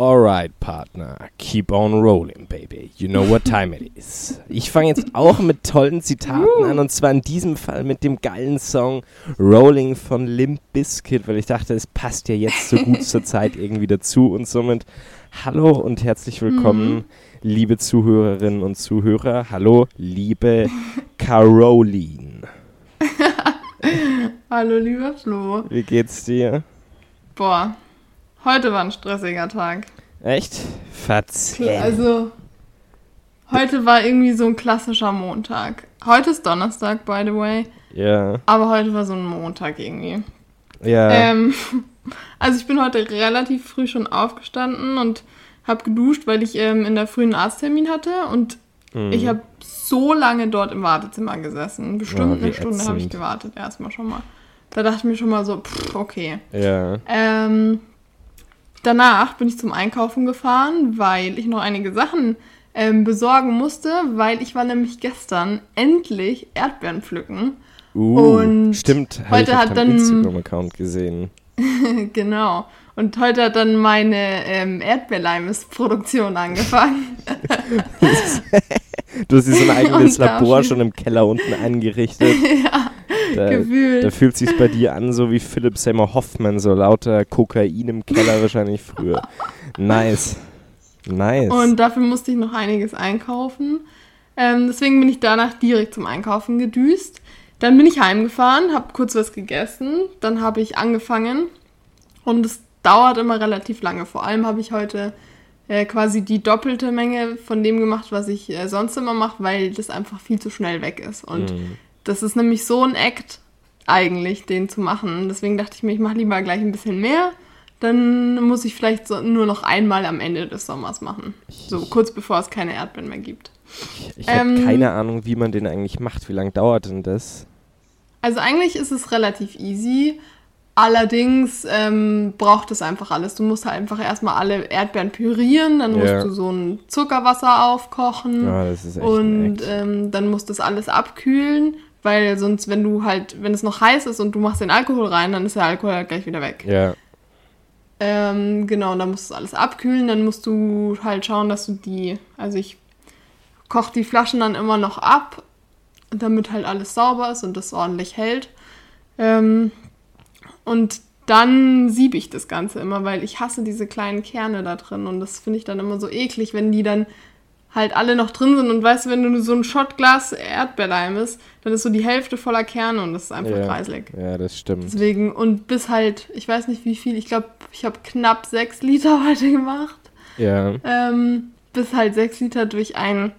Alright, Partner. Keep on rolling, baby. You know what time it is. Ich fange jetzt auch mit tollen Zitaten an und zwar in diesem Fall mit dem geilen Song Rolling von Limp Bizkit, weil ich dachte, es passt ja jetzt so gut zur Zeit irgendwie dazu und somit hallo und herzlich willkommen, mhm. liebe Zuhörerinnen und Zuhörer. Hallo, liebe Caroline. hallo, lieber Flo. Wie geht's dir? Boah, Heute war ein stressiger Tag. Echt? Verzähl. Also, heute war irgendwie so ein klassischer Montag. Heute ist Donnerstag, by the way. Ja. Aber heute war so ein Montag irgendwie. Ja. Ähm, also ich bin heute relativ früh schon aufgestanden und habe geduscht, weil ich ähm, in der frühen Arzttermin hatte und mhm. ich habe so lange dort im Wartezimmer gesessen. Bestimmt oh, eine Stunde habe ich gewartet, erstmal schon mal. Da dachte ich mir schon mal so, pff, okay. Ja. Ähm, Danach bin ich zum Einkaufen gefahren, weil ich noch einige Sachen ähm, besorgen musste, weil ich war nämlich gestern endlich Erdbeeren pflücken. Uh, und stimmt, heute ich hat dann Instagram-Account gesehen. genau. Und heute hat dann meine ähm, Erdbeerleimes-Produktion angefangen. du hast dir so ein eigenes Labor schon im Keller unten eingerichtet. ja. Da, Gefühlt. Da fühlt sich bei dir an, so wie Philipp Seymour Hoffman, so lauter Kokain im Keller wahrscheinlich früher. Nice. Nice. Und dafür musste ich noch einiges einkaufen. Ähm, deswegen bin ich danach direkt zum Einkaufen gedüst. Dann bin ich heimgefahren, habe kurz was gegessen, dann habe ich angefangen und es dauert immer relativ lange. Vor allem habe ich heute äh, quasi die doppelte Menge von dem gemacht, was ich äh, sonst immer mache, weil das einfach viel zu schnell weg ist. Und mm. Das ist nämlich so ein Act eigentlich, den zu machen. Deswegen dachte ich mir, ich mache lieber gleich ein bisschen mehr. Dann muss ich vielleicht so nur noch einmal am Ende des Sommers machen. So kurz bevor es keine Erdbeeren mehr gibt. Ich, ich ähm, habe keine Ahnung, wie man den eigentlich macht. Wie lange dauert denn das? Also eigentlich ist es relativ easy. Allerdings ähm, braucht es einfach alles. Du musst halt einfach erstmal alle Erdbeeren pürieren, dann musst ja. du so ein Zuckerwasser aufkochen ja, das ist echt und ähm, dann musst du das alles abkühlen. Weil sonst, wenn du halt, wenn es noch heiß ist und du machst den Alkohol rein, dann ist der Alkohol halt gleich wieder weg. Ja. Ähm, genau, dann musst du alles abkühlen. Dann musst du halt schauen, dass du die, also ich koche die Flaschen dann immer noch ab, damit halt alles sauber ist und das ordentlich hält. Ähm, und dann siebe ich das Ganze immer, weil ich hasse diese kleinen Kerne da drin und das finde ich dann immer so eklig, wenn die dann halt alle noch drin sind. Und weißt du, wenn du so ein Shotglas Erdbeerleim ist, dann ist so die Hälfte voller Kerne und das ist einfach ja, kreislig. Ja, das stimmt. Deswegen, und bis halt, ich weiß nicht wie viel, ich glaube, ich habe knapp sechs Liter heute gemacht. Ja. Ähm, bis halt sechs Liter durch ein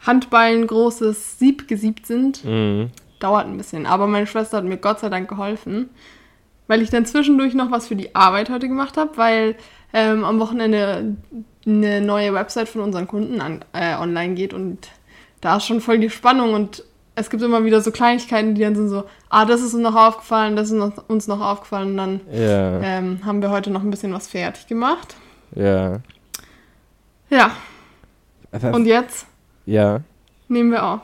handballengroßes Sieb gesiebt sind. Mhm. Dauert ein bisschen. Aber meine Schwester hat mir Gott sei Dank geholfen. Weil ich dann zwischendurch noch was für die Arbeit heute gemacht habe, weil ähm, am Wochenende eine neue Website von unseren Kunden an, äh, online geht und da ist schon voll die Spannung und es gibt immer wieder so Kleinigkeiten, die dann sind so, ah, das ist uns noch aufgefallen, das ist uns noch aufgefallen und dann ja. ähm, haben wir heute noch ein bisschen was fertig gemacht. Ja. Ja. Und jetzt? Ja. Nehmen wir auf.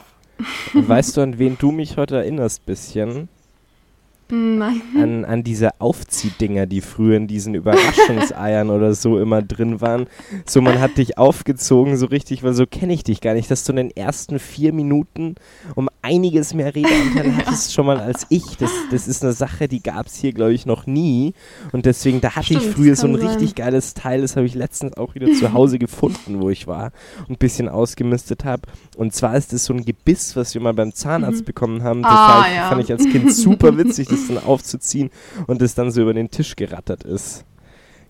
Weißt du, an wen du mich heute erinnerst, bisschen? Nein. An, an diese Aufziehdinger, die früher in diesen Überraschungseiern oder so immer drin waren. So, man hat dich aufgezogen, so richtig, weil so kenne ich dich gar nicht, dass du in den ersten vier Minuten um einiges mehr Redeanteil hattest schon mal als ich. Das, das ist eine Sache, die gab es hier, glaube ich, noch nie. Und deswegen, da hatte Stimmt, ich früher so ein sein. richtig geiles Teil, das habe ich letztens auch wieder zu Hause gefunden, wo ich war und ein bisschen ausgemistet habe. Und zwar ist das so ein Gebiss, was wir mal beim Zahnarzt mhm. bekommen haben. Das ah, fand, ja. fand ich als Kind super witzig, das dann aufzuziehen und das dann so über den Tisch gerattert ist.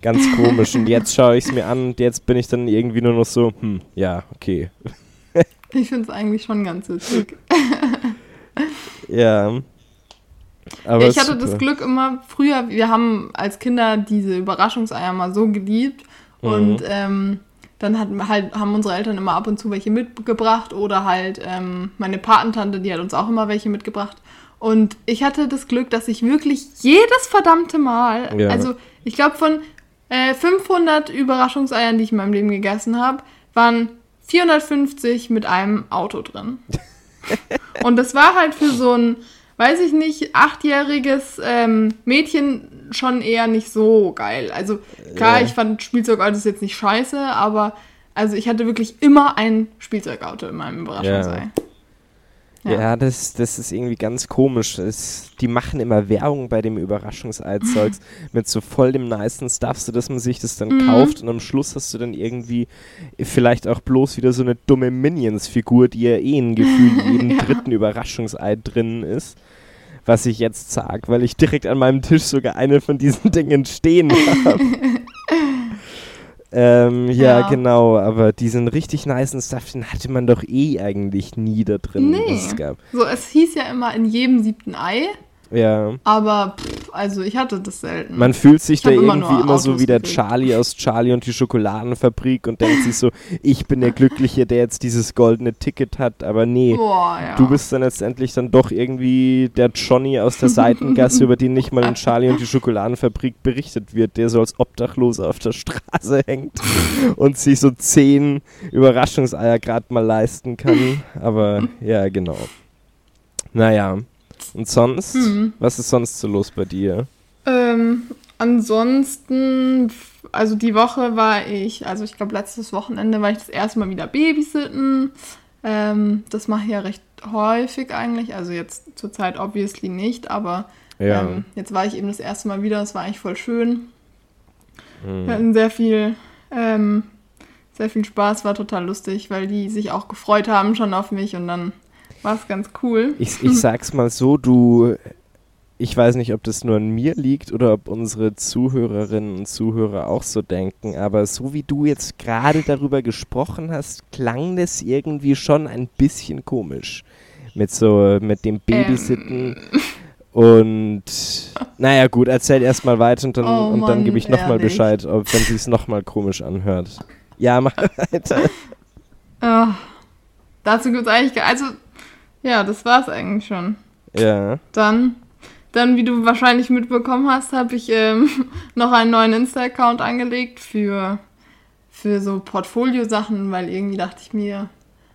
Ganz komisch. Und jetzt schaue ich es mir an und jetzt bin ich dann irgendwie nur noch so, hm, ja, okay. Ich finde es eigentlich schon ganz witzig. ja. Aber ich hatte super. das Glück immer früher, wir haben als Kinder diese Überraschungseier mal so geliebt mhm. und ähm, dann hat, halt, haben unsere Eltern immer ab und zu welche mitgebracht oder halt ähm, meine Patentante, die hat uns auch immer welche mitgebracht. Und ich hatte das Glück, dass ich wirklich jedes verdammte Mal, Ja. also ich glaube von äh, 500 Überraschungseiern, die ich in meinem Leben gegessen habe, waren 450 mit einem Auto drin. Und das war halt für so ein, weiß ich nicht, achtjähriges ähm, Mädchen schon eher nicht so geil. Also klar, Ja. ich fand Spielzeugautos jetzt nicht scheiße, aber also ich hatte wirklich immer ein Spielzeugauto in meinem Überraschungsei. Ja, das, das ist irgendwie ganz komisch. Das, die machen immer Werbung bei dem Überraschungsei-Zeugs mit so voll dem nicen Stuff, so dass man sich das dann Mhm. kauft und am Schluss hast du dann irgendwie vielleicht auch bloß wieder so eine dumme Minions-Figur, die ja eh ein Gefühl in jedem Ja. dritten Überraschungsei drin ist. Was ich jetzt sag, weil ich direkt an meinem Tisch sogar eine von diesen Dingen stehen habe. Ähm, ja, Ja. genau, aber diesen richtig nicen Stuff, den hatte man doch eh eigentlich nie da drin, Nee. was es gab. So, es hieß ja immer in jedem siebten Ei, Ja. aber pff, also ich hatte das selten. Man fühlt sich Ich da immer irgendwie nur immer so wie der gekriegt. Charlie aus Charlie und die Schokoladenfabrik und denkt sich so, ich bin der Glückliche, der jetzt dieses goldene Ticket hat, aber nee. Boah, ja. Du bist dann letztendlich dann doch irgendwie der Johnny aus der Seitengasse, über den nicht mal in Charlie und die Schokoladenfabrik berichtet wird, der so als Obdachloser auf der Straße hängt und sich so zehn Überraschungseier gerade mal leisten kann. Aber ja, genau. Naja. Und sonst? Hm. Was ist sonst so los bei dir? Ähm, ansonsten, also die Woche war ich, also ich glaube letztes Wochenende war ich das erste Mal wieder Babysitten. Ähm, das mache ich ja recht häufig eigentlich, also jetzt zurzeit obviously nicht, aber Ja. ähm, jetzt war ich eben das erste Mal wieder, das war eigentlich voll schön. Wir Hm. hatten sehr viel, ähm, sehr viel Spaß, war total lustig, weil die sich auch gefreut haben schon auf mich und dann war es ganz cool. Ich, ich sag's mal so, du, ich weiß nicht, ob das nur an mir liegt oder ob unsere Zuhörerinnen und Zuhörer auch so denken, aber so wie du jetzt gerade darüber gesprochen hast, klang das irgendwie schon ein bisschen komisch. Mit so, mit dem Babysitten. Und naja gut, erzähl erstmal weiter und dann, Oh und dann gebe ich nochmal. Bescheid, ob, wenn sich's nochmal komisch anhört. Ja, mach weiter. Ah, dazu gibt es eigentlich, ge- also ja, das war's eigentlich schon. Ja. Dann, dann, wie du wahrscheinlich mitbekommen hast, habe ich ähm, noch einen neuen Insta-Account angelegt für, für so Portfolio-Sachen, weil irgendwie dachte ich mir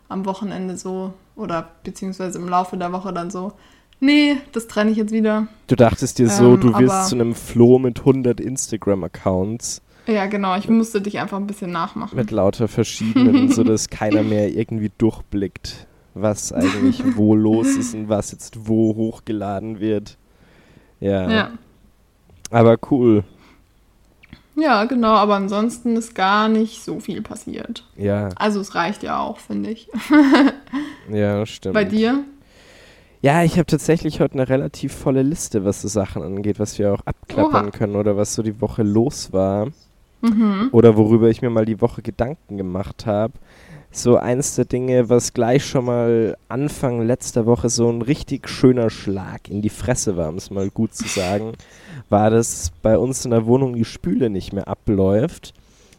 am Wochenende so oder beziehungsweise im Laufe der Woche dann so, nee, das trenne ich jetzt wieder. Du dachtest dir so, Ähm, du wirst zu einem Floh mit 100 Instagram-Accounts. Ja, genau, ich musste dich einfach ein bisschen nachmachen. mit lauter verschiedenen, so dass keiner mehr irgendwie durchblickt, was eigentlich wo los ist und was jetzt wo hochgeladen wird. Ja. ja. Aber cool. ja, genau, aber ansonsten ist gar nicht so viel passiert. Ja, Also es reicht ja auch, finde ich. ja, stimmt. Bei dir? Ja, ich habe tatsächlich heute eine relativ volle Liste, was so Sachen angeht, was wir auch abklappern Oha. können oder was so die Woche los war. Mhm. oder worüber ich mir mal die Woche Gedanken gemacht habe. So eins der Dinge, was gleich schon mal Anfang letzter Woche so ein richtig schöner Schlag in die Fresse war, um es mal gut zu sagen, war, dass bei uns in der Wohnung die Spüle nicht mehr abläuft.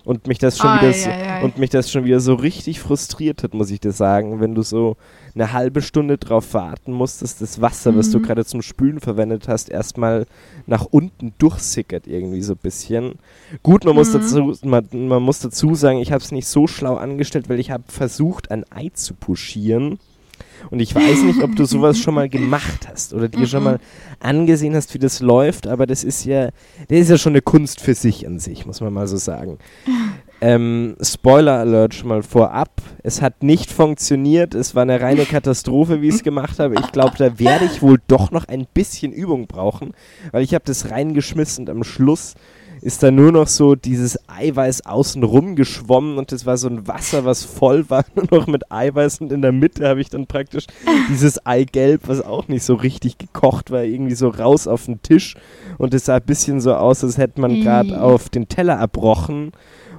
Und mich das schon Ei, wieder so, und mich das schon wieder so richtig frustriert hat, muss ich dir sagen, wenn du so eine halbe Stunde drauf warten musst, dass das Wasser, was du Mhm. gerade zum Spülen verwendet hast, erstmal nach unten durchsickert irgendwie so ein bisschen. Gut, man muss Mhm. dazu man, man muss dazu sagen, ich habe es nicht so schlau angestellt, weil ich habe versucht ein Ei zu puschieren. Und ich weiß nicht, ob du sowas schon mal gemacht hast oder dir schon Mhm. mal angesehen hast, wie das läuft, aber das ist ja, das ist ja schon eine Kunst für sich an sich, muss man mal so sagen. Ähm, Spoiler Alert schon mal vorab. Es hat nicht funktioniert. Es war eine reine Katastrophe, wie ich es gemacht habe. Ich glaube, da werde ich wohl doch noch ein bisschen Übung brauchen, weil ich habe das reingeschmissen und am Schluss ist da nur noch so dieses Eiweiß außen rum geschwommen und das war so ein Wasser, was voll war, nur noch mit Eiweiß und in der Mitte habe ich dann praktisch dieses Eigelb, was auch nicht so richtig gekocht war, irgendwie so raus auf den Tisch und es sah ein bisschen so aus, als hätte man gerade auf den Teller erbrochen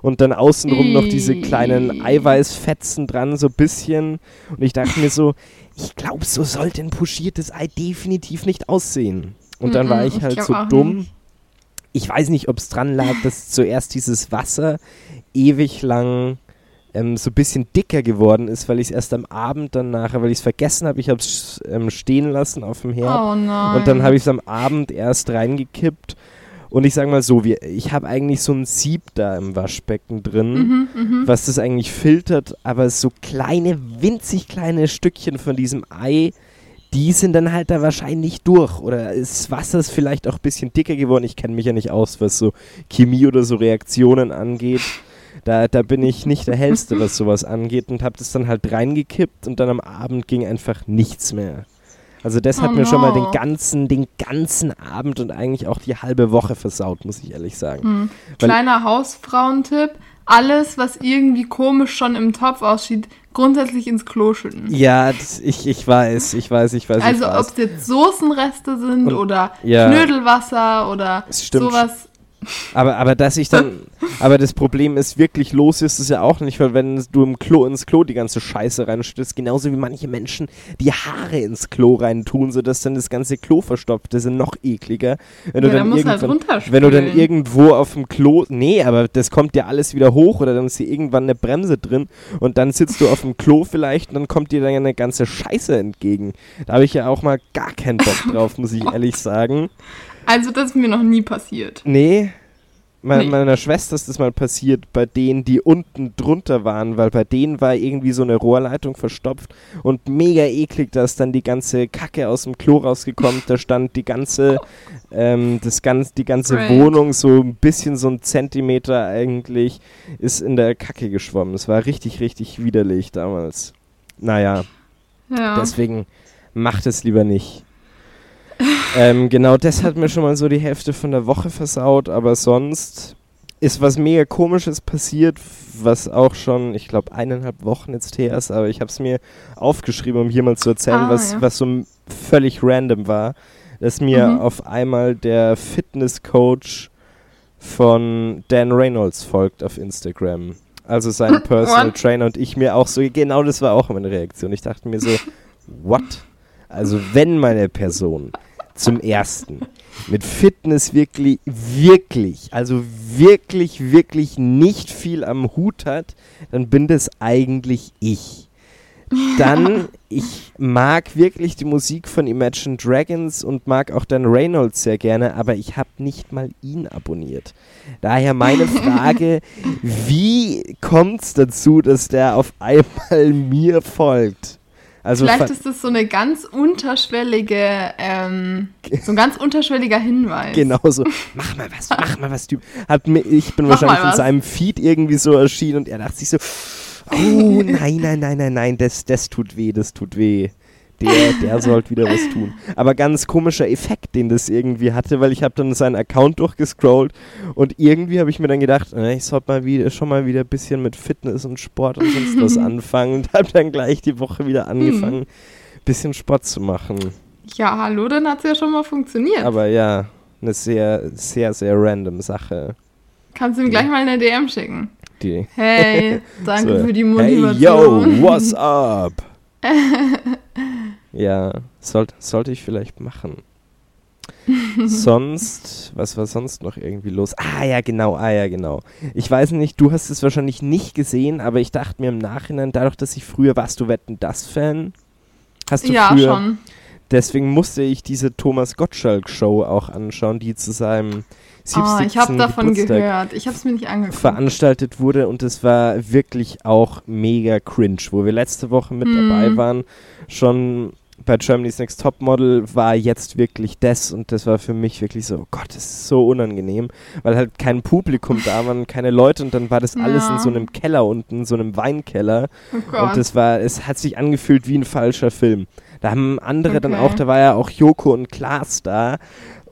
und dann außenrum noch diese kleinen Eiweißfetzen dran, so ein bisschen. Und ich dachte mir so, ich glaube, so sollte ein pochiertes Ei definitiv nicht aussehen. Und dann war Mm-mm, ich ich halt glaub so dumm. nicht. Ich weiß nicht, ob es dran lag, dass zuerst dieses Wasser ewig lang ähm, so ein bisschen dicker geworden ist, weil ich es erst am Abend dann nachher, weil ich es vergessen habe, ich habe es ähm, stehen lassen auf dem Herd. Oh. Und dann habe ich es am Abend erst reingekippt. Und ich sage mal so, wir, ich habe eigentlich so ein Sieb da im Waschbecken drin, Mhm, mhm. was das eigentlich filtert, aber so kleine, winzig kleine Stückchen von diesem Ei, die sind dann halt da wahrscheinlich durch. Oder ist Wasser ist vielleicht auch ein bisschen dicker geworden. Ich kenne mich ja nicht aus, was so Chemie oder so Reaktionen angeht. Da, da bin ich nicht der Hellste, was sowas angeht und habe das dann halt reingekippt und dann am Abend ging einfach nichts mehr. Also das hat Oh mir schon mal den no. ganzen, den ganzen Abend und eigentlich auch die halbe Woche versaut, muss ich ehrlich sagen. Hm. Kleiner Hausfrauentipp. Alles, was irgendwie komisch schon im Topf aussieht, grundsätzlich ins Klo schütten. Ja, das, ich, ich weiß, ich weiß, ich weiß. Also ob es jetzt Soßenreste sind Und- oder ja. Knödelwasser oder sowas. Aber, aber dass ich dann, aber das Problem ist, wirklich los ist es ja auch nicht, weil wenn du im Klo ins Klo die ganze Scheiße reinschüttest, genauso wie manche Menschen die Haare ins Klo reintun, sodass dann das ganze Klo verstopft ist, sind noch ekliger. Wenn du Ja, da dann du halt irgendwann, runterspülen. wenn du dann irgendwo auf dem Klo, nee, aber das kommt dir alles wieder hoch oder dann ist hier irgendwann eine Bremse drin und dann sitzt du auf dem Klo vielleicht und dann kommt dir dann ja eine ganze Scheiße entgegen. Da habe ich ja auch mal gar keinen Bock drauf, muss ich ehrlich sagen. Also das ist mir noch nie passiert. Nee. Me Nee. Meiner Schwester ist das mal passiert, bei denen, die unten drunter waren, weil bei denen war irgendwie so eine Rohrleitung verstopft und mega eklig, da ist dann die ganze Kacke aus dem Klo rausgekommen. Da stand die ganze, ähm, das ganz, die ganze Great. Wohnung so ein bisschen so ein Zentimeter eigentlich ist in der Kacke geschwommen. Es war richtig, richtig widerlich damals. Naja, Ja. Deswegen macht es lieber nicht. ähm, genau, das hat mir schon mal so die Hälfte von der Woche versaut, aber sonst ist was mega komisches passiert, was auch schon, ich glaube, eineinhalb Wochen jetzt her ist, aber ich habe es mir aufgeschrieben, um hier mal zu erzählen, Ah, was, ja. was so völlig random war, dass mir Mhm. auf einmal der Fitnesscoach von Dan Reynolds folgt auf Instagram. Also sein Personal? Trainer und ich mir auch so, genau das war auch meine Reaktion. Ich dachte mir so, what? Also wenn meine Person zum ersten mit Fitness wirklich, wirklich, also wirklich, wirklich nicht viel am Hut hat, dann bin das eigentlich ich. Dann, ich mag wirklich die Musik von Imagine Dragons und mag auch Dan Reynolds sehr gerne, aber ich habe nicht mal ihn abonniert. Daher meine Frage, wie kommt es dazu, dass der auf einmal mir folgt? Also Vielleicht ist das so eine ganz unterschwellige, ähm, so ein ganz unterschwelliger Hinweis. Genau so, mach mal was, mach mal was, Typ. Hat mir, ich bin Mach wahrscheinlich in seinem Feed irgendwie so erschienen und er dachte sich so, oh nein, nein, nein, nein, nein, das, das tut weh, das tut weh. Der, der sollte wieder was tun. Aber ganz komischer Effekt, den das irgendwie hatte, weil ich habe dann seinen Account durchgescrollt und irgendwie habe ich mir dann gedacht, äh, ich sollte mal wieder, schon mal wieder ein bisschen mit Fitness und Sport und sonst was anfangen und habe dann gleich die Woche wieder angefangen, Hm. bisschen Sport zu machen. Ja, hallo, dann hat es ja schon mal funktioniert. Aber ja, eine sehr, sehr, sehr random Sache. Kannst du ihm gleich mal eine DM schicken. Die. Hey, danke So, für die Hey, Motivation. yo, what's up? ja, sollte, sollte ich vielleicht machen. sonst, was war sonst noch irgendwie los? Ah ja, genau, ah ja, genau. Ich weiß nicht, du hast es wahrscheinlich nicht gesehen, aber ich dachte mir im Nachhinein, dadurch, dass ich früher, warst du Wetten, das Fan? Hast du ja, früher, schon. deswegen musste ich diese Thomas Gottschalk-Show auch anschauen, die zu seinem 70. Ah, ich habe davon Geburtstag gehört. Ich habe es mir nicht angeguckt. veranstaltet wurde und es war wirklich auch mega cringe, wo wir letzte Woche mit Mhm. dabei waren, schon bei Germany's Next Topmodel war jetzt wirklich das und das war für mich wirklich so, oh Gott, das ist so unangenehm, weil halt kein Publikum da waren, keine Leute und dann war das alles Ja. in so einem Keller unten, so einem Weinkeller oh und das war, es hat sich angefühlt wie ein falscher Film. Da haben andere dann Okay. auch, da war ja auch Joko und Klaas da.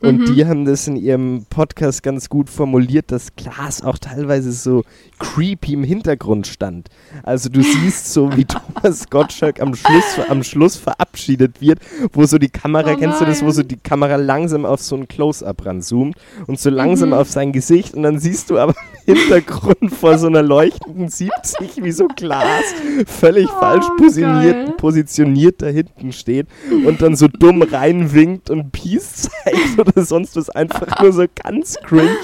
Und Mhm. die haben das in ihrem Podcast ganz gut formuliert, dass Klaas auch teilweise so creepy im Hintergrund stand. Also du siehst so, wie Thomas Gottschalk am Schluss, am Schluss verabschiedet wird, wo so die Kamera, Oh kennst du das, wo so die Kamera langsam auf so ein Close-Up ranzoomt und so langsam Mhm. auf sein Gesicht und dann siehst du aber Hintergrund vor so einer leuchtenden 70 wie so Glas völlig Oh, falsch positioniert, positioniert da hinten steht und dann so dumm reinwinkt und Peace zeigt oder sonst was einfach nur so ganz cringe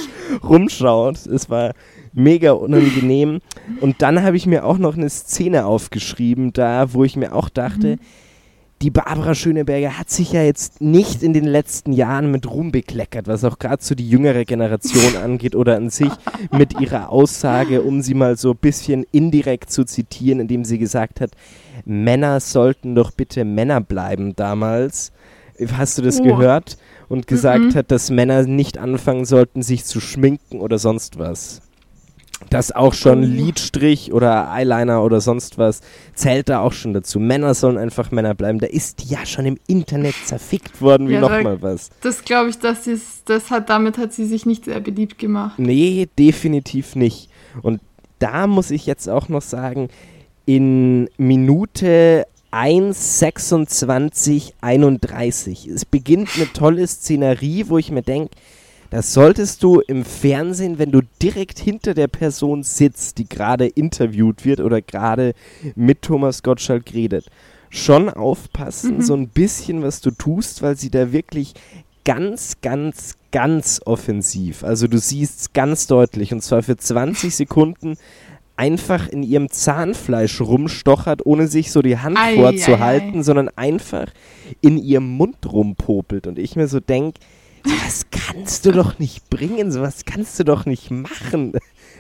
rumschaut. Es war mega unangenehm. Und dann habe ich mir auch noch eine Szene aufgeschrieben, da, wo ich mir auch dachte, mhm. Die Barbara Schöneberger hat sich ja jetzt nicht in den letzten Jahren mit Ruhm bekleckert, was auch gerade so die jüngere Generation angeht oder an sich mit ihrer Aussage, um sie mal so ein bisschen indirekt zu zitieren, indem sie gesagt hat, Männer sollten doch bitte Männer bleiben damals. Hast du das oh. gehört? Und gesagt mhm. hat, dass Männer nicht anfangen sollten, sich zu schminken oder sonst was. Das auch schon oh. Lidstrich oder Eyeliner oder sonst was zählt da auch schon dazu. Männer sollen einfach Männer bleiben. Da ist ja schon im Internet zerfickt worden wie ja, nochmal was. Das glaube ich, dass das hat, damit hat sie sich nicht sehr beliebt gemacht. Nee, definitiv nicht. Und da muss ich jetzt auch noch sagen, in Minute 1,26,31. Es beginnt eine tolle Szenerie, wo ich mir denke, das solltest du im Fernsehen, wenn du direkt hinter der Person sitzt, die gerade interviewt wird oder gerade mit Thomas Gottschalk redet, schon aufpassen, mhm. so ein bisschen, was du tust, weil sie da wirklich ganz, ganz, ganz offensiv, also du siehst es ganz deutlich und zwar für 20 Sekunden einfach in ihrem Zahnfleisch rumstochert, ohne sich so die Hand ei, vorzuhalten, ei, ei. sondern einfach in ihrem Mund rumpopelt. Und ich mir so denke, sowas kannst du doch nicht bringen, sowas kannst du doch nicht machen.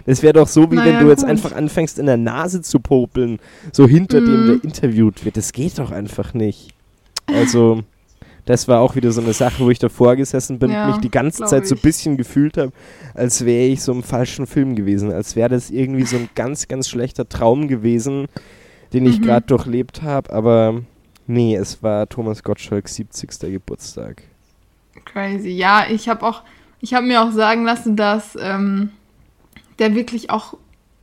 Das wäre doch so, wie naja, wenn du jetzt gut. einfach anfängst, in der Nase zu popeln, so hinter mm. dem, der interviewt wird. Das geht doch einfach nicht. Also das war auch wieder so eine Sache, wo ich davor gesessen bin ja, und mich die ganze Zeit so ein bisschen gefühlt habe, als wäre ich so im falschen Film gewesen, als wäre das irgendwie so ein ganz, ganz schlechter Traum gewesen, den ich mhm. gerade durchlebt habe. Aber nee, es war Thomas Gottschalks 70. Geburtstag. Crazy. Ja, ich habe auch, ich habe mir auch sagen lassen, dass ähm, der wirklich auch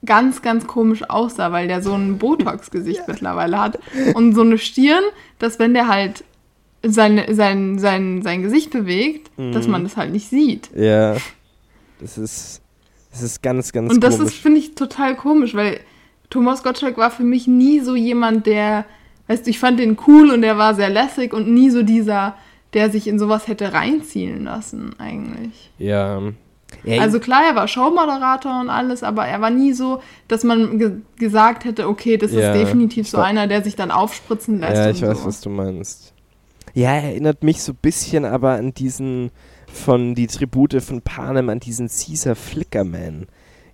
ganz, ganz komisch aussah, weil der so ein Botox-Gesicht ja. mittlerweile hat und so eine Stirn, dass wenn der halt sein, sein, sein, sein Gesicht bewegt, mhm. dass man das halt nicht sieht. Ja. Das ist, das ist ganz, ganz Und das komisch. ist, finde ich, total komisch, weil Thomas Gottschalk war für mich nie so jemand, der, weißt du, ich fand den cool und der war sehr lässig und nie so dieser, der sich in sowas hätte reinziehen lassen, eigentlich. Ja. ja also klar, er war Showmoderator und alles, aber er war nie so, dass man ge gesagt hätte, okay, das ja, ist definitiv so einer, der sich dann aufspritzen lässt. Ja, ich weiß, so. was du meinst. Ja, erinnert mich so ein bisschen aber an diesen von die Tribute von Panem, an diesen Caesar Flickerman.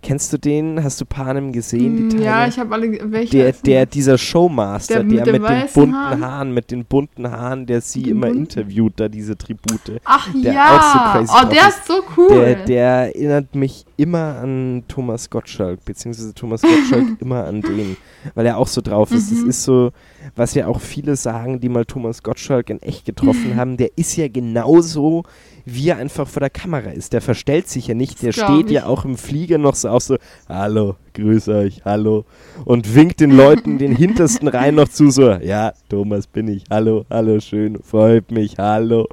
Kennst du den? Hast du Panem gesehen? Die mm, Ja, ich habe alle. Welche? Der, der, dieser Showmaster, der, mit, der mit den bunten Haaren? Haaren? mit den bunten Haaren, der sie immer bunten? interviewt, da diese Tribute. Ach der ja, auch so crazy oh, der ist so cool. Der, der, erinnert mich immer an Thomas Gottschalk, beziehungsweise Thomas Gottschalk immer an den, weil er auch so drauf ist. Mhm. Das ist so, was ja auch viele sagen, die mal Thomas Gottschalk in echt getroffen haben, der ist ja genauso wie er einfach vor der Kamera ist. Der verstellt sich ja nicht, der steht ja auch im Flieger noch so auf so, hallo, grüß euch, hallo. Und winkt den Leuten den hintersten Reihen noch zu, so, ja, Thomas bin ich, hallo, hallo, schön, freut mich, hallo.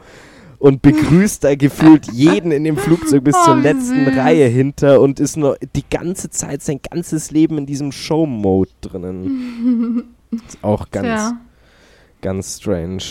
Und begrüßt da gefühlt jeden in dem Flugzeug bis oh, zur letzten süß. Reihe hinter und ist noch die ganze Zeit sein ganzes Leben in diesem Show-Mode drinnen. ist auch ganz, ja. ganz strange.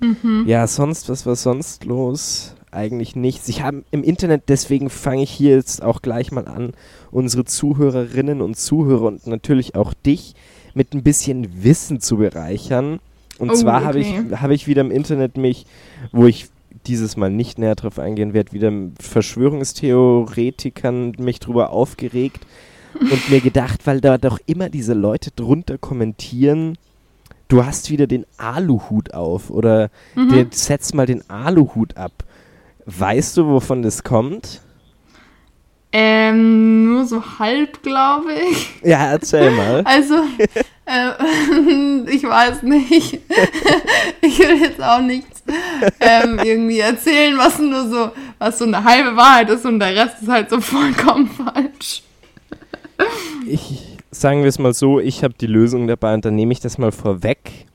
Mhm. Ja, sonst, was war sonst los? Eigentlich nichts. Ich habe im Internet, deswegen fange ich hier jetzt auch gleich mal an, unsere Zuhörerinnen und Zuhörer und natürlich auch dich mit ein bisschen Wissen zu bereichern. Und oh, zwar okay. habe ich, hab ich wieder im Internet mich, wo ich dieses Mal nicht näher drauf eingehen werde, wieder Verschwörungstheoretikern mich drüber aufgeregt und mir gedacht, weil da doch immer diese Leute drunter kommentieren, du hast wieder den Aluhut auf oder mhm. setz mal den Aluhut ab. Weißt du, wovon das kommt? Ähm, nur so halb, glaube ich. Ja, erzähl mal. Also, äh, ich weiß nicht. ich will jetzt auch nichts ähm, irgendwie erzählen, was nur so, was so eine halbe Wahrheit ist und der Rest ist halt so vollkommen falsch. Ich sagen wir es mal so, ich habe die Lösung dabei und dann nehme ich das mal vorweg.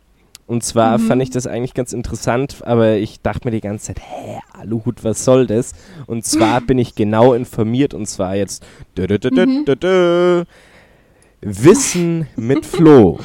Und zwar mhm. fand ich das eigentlich ganz interessant, aber ich dachte mir die ganze Zeit, hä, Aluhut, was soll das? Und zwar bin ich genau informiert und zwar jetzt dö, dö, dö, mhm. Wissen mit Flo.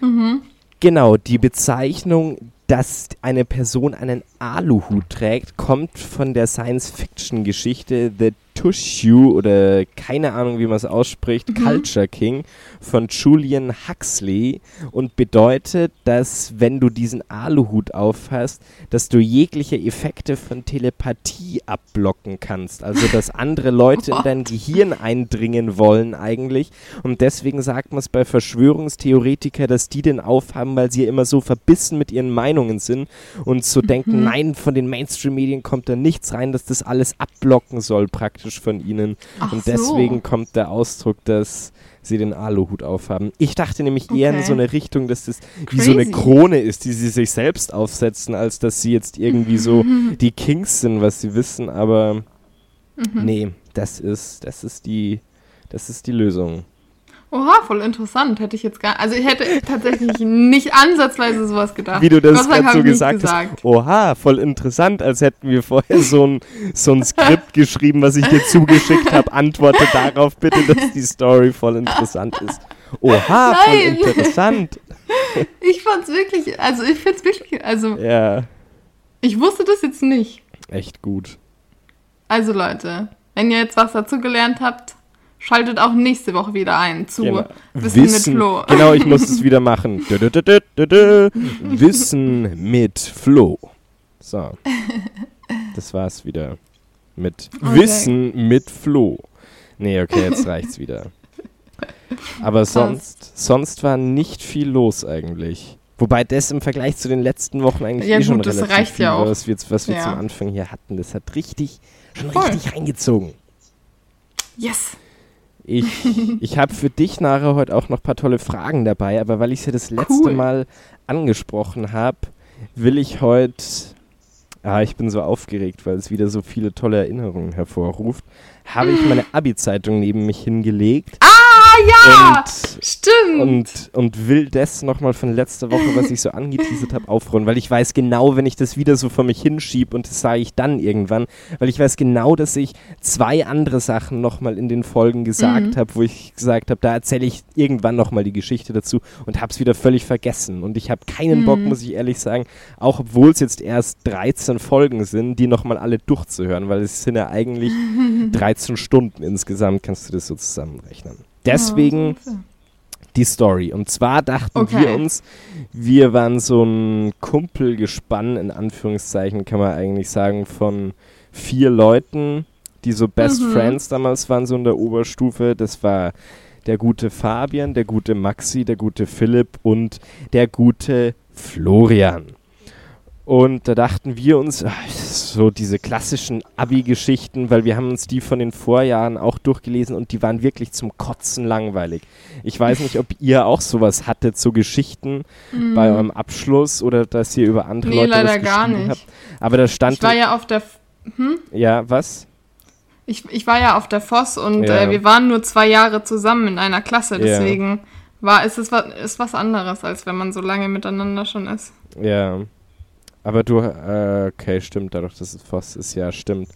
Mhm. Genau, die Bezeichnung, dass eine Person einen Aluhut trägt, kommt von der Science-Fiction-Geschichte The Tushu oder keine Ahnung, wie man es ausspricht, Mhm. Culture King von Julian Huxley und bedeutet, dass wenn du diesen Aluhut aufhast, dass du jegliche Effekte von Telepathie abblocken kannst. Also, dass andere Leute in dein Gehirn eindringen wollen eigentlich. Und deswegen sagt man es bei Verschwörungstheoretiker, dass die den aufhaben, weil sie immer so verbissen mit ihren Meinungen sind und so denken, nein, von den Mainstream-Medien kommt da nichts rein, dass das alles abblocken soll praktisch von ihnen. Ach und so. deswegen kommt der Ausdruck, dass sie den Aluhut aufhaben. Ich dachte nämlich eher in Okay. so eine Richtung, dass das wie so eine Crazy. Krone ist, die sie sich selbst aufsetzen, als dass sie jetzt irgendwie so die Kings sind, was sie wissen, aber Mhm. nee, das ist, das ist die, das ist die Lösung. Oha, voll interessant. Hätte ich jetzt gar. Also ich hätte tatsächlich nicht ansatzweise sowas gedacht. Wie du das gerade so gesagt, gesagt. hast. Oha, voll interessant, als hätten wir vorher so ein, so ein Skript geschrieben, was ich dir zugeschickt habe. Antworte darauf bitte, dass die Story voll interessant ist. Oha, voll Nein. interessant. Ich fand's wirklich, also ich find's wirklich, also Ja, ich wusste das jetzt nicht. echt gut. Also Leute, wenn ihr jetzt was dazu gelernt habt, schaltet auch nächste Woche wieder ein zu Genau. Wissen, mit Flo. Genau, ich muss es wieder machen. Dö, dö, dö. Wissen mit Flo. So. Das war's wieder. Mit Okay. Wissen mit Flo. Nee, okay, jetzt reicht's wieder. Aber sonst, sonst war nicht viel los eigentlich. Wobei das im Vergleich zu den letzten Wochen eigentlich Ja, eh schon gut, das relativ reicht viel ja war, auch. was wir, was wir Ja. zum Anfang hier hatten. Das hat richtig, schon Voll. richtig reingezogen. Yes. Ich, ich habe für dich nachher heute auch noch ein paar tolle Fragen dabei, aber weil ich es ja das letzte Cool. Mal angesprochen habe, will ich heute. Ah, ich bin so aufgeregt, weil es wieder so viele tolle Erinnerungen hervorruft. Habe ich meine Abi-Zeitung neben mich hingelegt Ah ja! und, Stimmt. und, und will das nochmal von letzter Woche, was ich so angeteasert habe, aufrollen, weil ich weiß genau, wenn ich das wieder so vor mich hinschiebe und das sage ich dann irgendwann, weil ich weiß genau, dass ich zwei andere Sachen nochmal in den Folgen gesagt Mhm. habe, wo ich gesagt habe, da erzähle ich irgendwann nochmal die Geschichte dazu und habe es wieder völlig vergessen. Und ich habe keinen Bock, Mhm. muss ich ehrlich sagen, auch obwohl es jetzt erst 13 Folgen sind, die nochmal alle durchzuhören, weil es sind ja eigentlich 13 Stunden insgesamt, kannst du das so zusammenrechnen. Deswegen Oh, die Story. Und zwar dachten Okay. wir uns, wir waren so ein Kumpelgespann, in Anführungszeichen kann man eigentlich sagen, von vier Leuten, die so Best Mhm. Friends damals waren, so in der Oberstufe. Das war der gute Fabian, der gute Maxi, der gute Philipp und der gute Florian. Und da dachten wir uns, ah, so diese klassischen Abi-Geschichten, weil wir haben uns die von den Vorjahren auch durchgelesen und die waren wirklich zum Kotzen langweilig. Ich weiß nicht, ob ihr auch sowas hattet, so Geschichten bei eurem Abschluss oder dass ihr über andere. Nee, Leute leider was gar nicht. habt. Aber da stand Ich war ja auf der F- ja was? ich, ich war ja auf der Voss und Ja. äh, wir waren nur zwei Jahre zusammen in einer Klasse, Ja. deswegen war ist es was, ist was anderes, als wenn man so lange miteinander schon ist. Ja. Aber du, äh, okay, stimmt, dadurch, dass es Voss ist, ja, stimmt.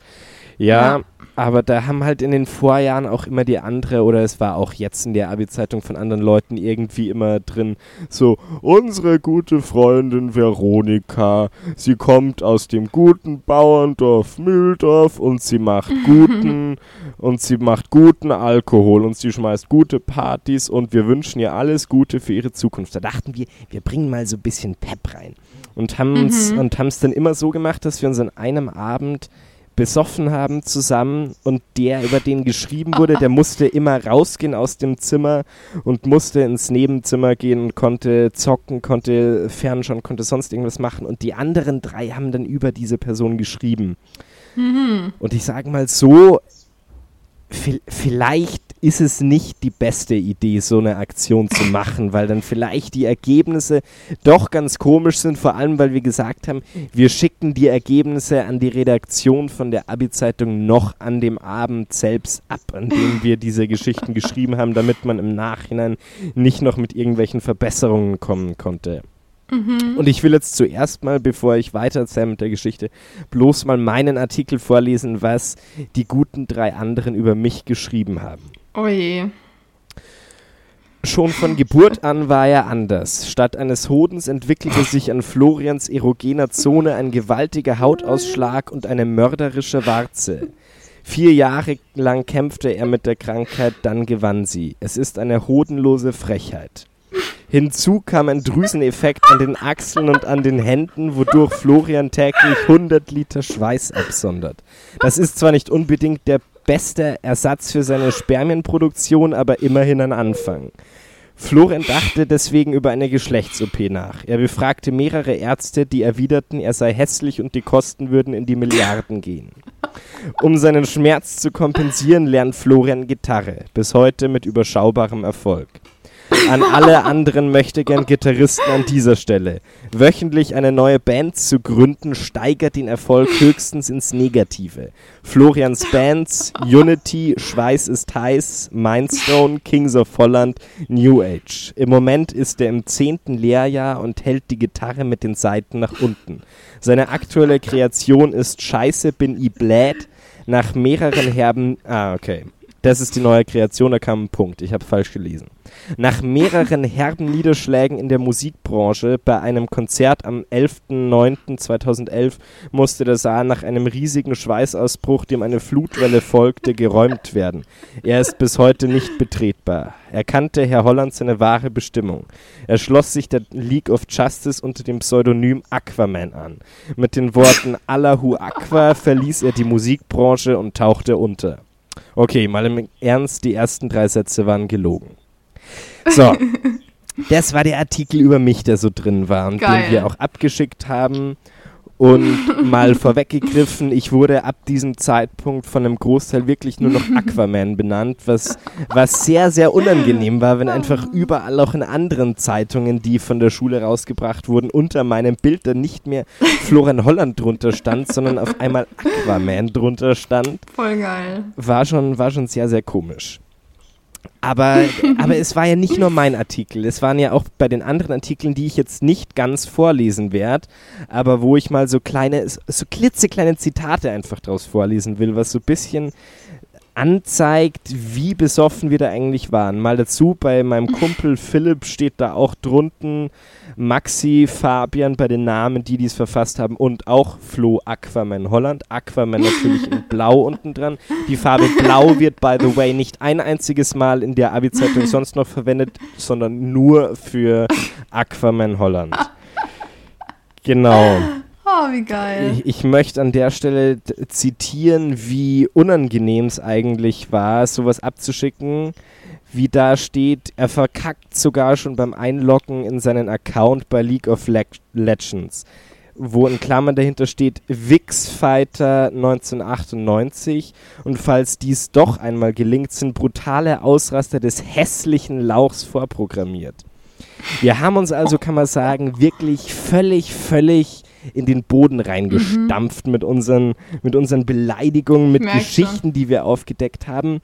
Ja, Ja. aber da haben halt in den Vorjahren auch immer die andere, oder es war auch jetzt in der Abi-Zeitung von anderen Leuten irgendwie immer drin, so, unsere gute Freundin Veronika, sie kommt aus dem guten Bauerndorf Mühldorf und sie macht guten, und sie macht guten Alkohol und sie schmeißt gute Partys und wir wünschen ihr alles Gute für ihre Zukunft. Da dachten wir, wir bringen mal so ein bisschen Pep rein und haben und es dann immer so gemacht, dass wir uns an einem Abend besoffen haben zusammen und der, über den geschrieben wurde, der musste immer rausgehen aus dem Zimmer und musste ins Nebenzimmer gehen und konnte zocken, konnte fernschauen, konnte sonst irgendwas machen. Und die anderen drei haben dann über diese Person geschrieben. Und ich sage mal so, vi- vielleicht ist es nicht die beste Idee, so eine Aktion zu machen, weil dann vielleicht die Ergebnisse doch ganz komisch sind, vor allem weil wir gesagt haben, wir schicken die Ergebnisse an die Redaktion von der Abi-Zeitung noch an dem Abend selbst ab, an dem wir diese Geschichten geschrieben haben, damit man im Nachhinein nicht noch mit irgendwelchen Verbesserungen kommen konnte. Und ich will jetzt zuerst mal, bevor ich weiter erzähle mit der Geschichte, bloß mal meinen Artikel vorlesen, was die guten drei anderen über mich geschrieben haben. Oh je. Schon von Geburt an war er anders. Statt eines Hodens entwickelte sich an Florians erogener Zone ein gewaltiger Hautausschlag und eine mörderische Warze. Vier Jahre lang kämpfte er mit der Krankheit, dann gewann sie. Es ist eine hodenlose Frechheit. Hinzu kam ein Drüseneffekt an den Achseln und an den Händen, wodurch Florian täglich 100 Liter Schweiß absondert. Das ist zwar nicht unbedingt der beste Ersatz für seine Spermienproduktion, aber immerhin ein Anfang. Florian dachte deswegen über eine Geschlechts-OP nach. Er befragte mehrere Ärzte, die erwiderten, er sei hässlich und die Kosten würden in die Milliarden gehen. Um seinen Schmerz zu kompensieren, lernt Florian Gitarre, bis heute mit überschaubarem Erfolg an alle anderen möchte gern Gitarristen an dieser Stelle. Wöchentlich eine neue Band zu gründen, steigert den Erfolg höchstens ins Negative. Florians Bands, Unity, Schweiß ist heiß, Mindstone, Kings of Holland, New Age. Im Moment ist er im zehnten Lehrjahr und hält die Gitarre mit den Seiten nach unten. Seine aktuelle Kreation ist Scheiße bin i blät. Nach mehreren herben. Ah, okay. Das ist die neue Kreation, da kam ein Punkt. Ich habe falsch gelesen. Nach mehreren herben Niederschlägen in der Musikbranche bei einem Konzert am 11.09.2011 musste der Saal nach einem riesigen Schweißausbruch, dem eine Flutwelle folgte, geräumt werden. Er ist bis heute nicht betretbar. Erkannte Herr Holland seine wahre Bestimmung. Er schloss sich der League of Justice unter dem Pseudonym Aquaman an. Mit den Worten Allahu Aqua verließ er die Musikbranche und tauchte unter. Okay, mal im Ernst, die ersten drei Sätze waren gelogen. So. Das war der Artikel über mich, der so drin war und Geil. den wir auch abgeschickt haben. Und mal vorweggegriffen, ich wurde ab diesem Zeitpunkt von einem Großteil wirklich nur noch Aquaman benannt, was, was sehr, sehr unangenehm war, wenn einfach überall auch in anderen Zeitungen, die von der Schule rausgebracht wurden, unter meinem Bild dann nicht mehr Florian Holland drunter stand, sondern auf einmal Aquaman drunter stand. Voll geil. War schon, war schon sehr, sehr komisch. Aber, aber es war ja nicht nur mein Artikel. Es waren ja auch bei den anderen Artikeln, die ich jetzt nicht ganz vorlesen werde, aber wo ich mal so kleine, so klitzekleine Zitate einfach draus vorlesen will, was so ein bisschen anzeigt, wie besoffen wir da eigentlich waren. Mal dazu, bei meinem Kumpel Philipp steht da auch drunten Maxi, Fabian bei den Namen, die dies verfasst haben und auch Flo Aquaman Holland. Aquaman natürlich in Blau unten dran. Die Farbe Blau wird, by the way, nicht ein einziges Mal in der Abi-Zeitung sonst noch verwendet, sondern nur für Aquaman Holland. Genau. Oh, wie geil. Ich, ich möchte an der Stelle zitieren, wie unangenehm es eigentlich war, sowas abzuschicken. Wie da steht, er verkackt sogar schon beim Einloggen in seinen Account bei League of Le Legends, wo in Klammern dahinter steht Wix-Fighter 1998. Und falls dies doch einmal gelingt, sind brutale Ausraster des hässlichen Lauchs vorprogrammiert. Wir haben uns also, kann man sagen, wirklich völlig, völlig in den Boden reingestampft mhm. mit, unseren, mit unseren Beleidigungen, mit Geschichten, schon. die wir aufgedeckt haben.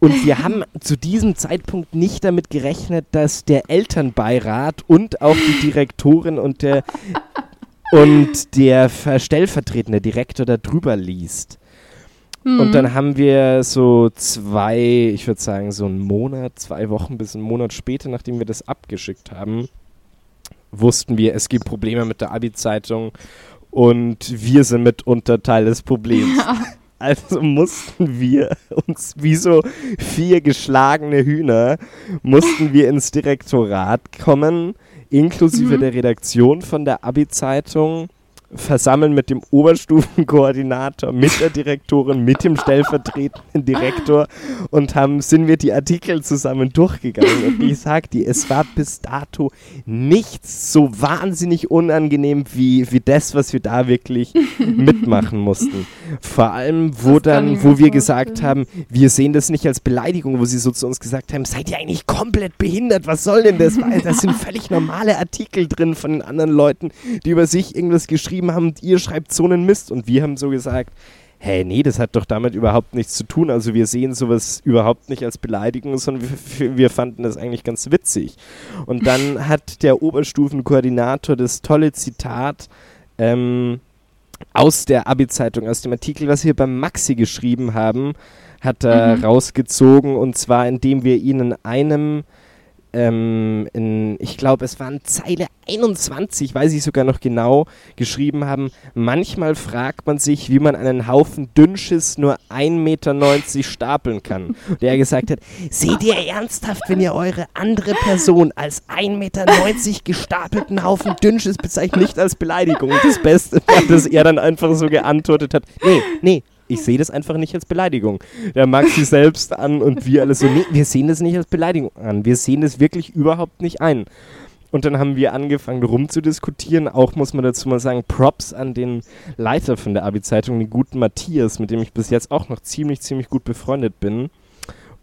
Und wir haben zu diesem Zeitpunkt nicht damit gerechnet, dass der Elternbeirat und auch die Direktorin und der, und der stellvertretende Direktor da drüber liest. Mhm. Und dann haben wir so zwei, ich würde sagen, so einen Monat, zwei Wochen bis einen Monat später, nachdem wir das abgeschickt haben, wussten wir, es gibt Probleme mit der Abi-Zeitung und wir sind mitunter Teil des Problems. Ja. Also mussten wir uns wie so vier geschlagene Hühner, mussten wir ins Direktorat kommen, inklusive mhm. der Redaktion von der Abi-Zeitung versammeln mit dem Oberstufenkoordinator, mit der Direktorin, mit dem stellvertretenden Direktor und haben, sind wir die Artikel zusammen durchgegangen. Und ich sag dir, es war bis dato nichts so wahnsinnig unangenehm wie, wie das, was wir da wirklich mitmachen mussten. Vor allem, wo dann, wo wir gesagt haben, wir sehen das nicht als Beleidigung, wo sie so zu uns gesagt haben, seid ihr eigentlich komplett behindert? Was soll denn das? Das sind völlig normale Artikel drin von den anderen Leuten, die über sich irgendwas geschrieben geschrieben haben, ihr schreibt so einen Mist. Und wir haben so gesagt, hey, nee, das hat doch damit überhaupt nichts zu tun. Also wir sehen sowas überhaupt nicht als Beleidigung, sondern wir, wir fanden das eigentlich ganz witzig. Und dann hat der Oberstufenkoordinator das tolle Zitat ähm, aus der Abi-Zeitung, aus dem Artikel, was wir beim Maxi geschrieben haben, hat er mhm. rausgezogen. Und zwar, indem wir ihnen einem ähm, in, ich glaube, es waren Zeile 21, weiß ich sogar noch genau, geschrieben haben, manchmal fragt man sich, wie man einen Haufen Dünnschiss nur 1,90 Meter stapeln kann. Und er gesagt hat, seht ihr ernsthaft, wenn ihr eure andere Person als 1,90 Meter gestapelten Haufen Dünnschiss bezeichnet, nicht als Beleidigung. Und das Beste war, dass er dann einfach so geantwortet hat, nee, nee, ich sehe das einfach nicht als Beleidigung. Der mag sie selbst an und wir alle so, nee, wir sehen das nicht als Beleidigung an. Wir sehen das wirklich überhaupt nicht ein. Und dann haben wir angefangen rumzudiskutieren. Auch muss man dazu mal sagen, Props an den Leiter von der Abi-Zeitung, den guten Matthias, mit dem ich bis jetzt auch noch ziemlich, ziemlich gut befreundet bin.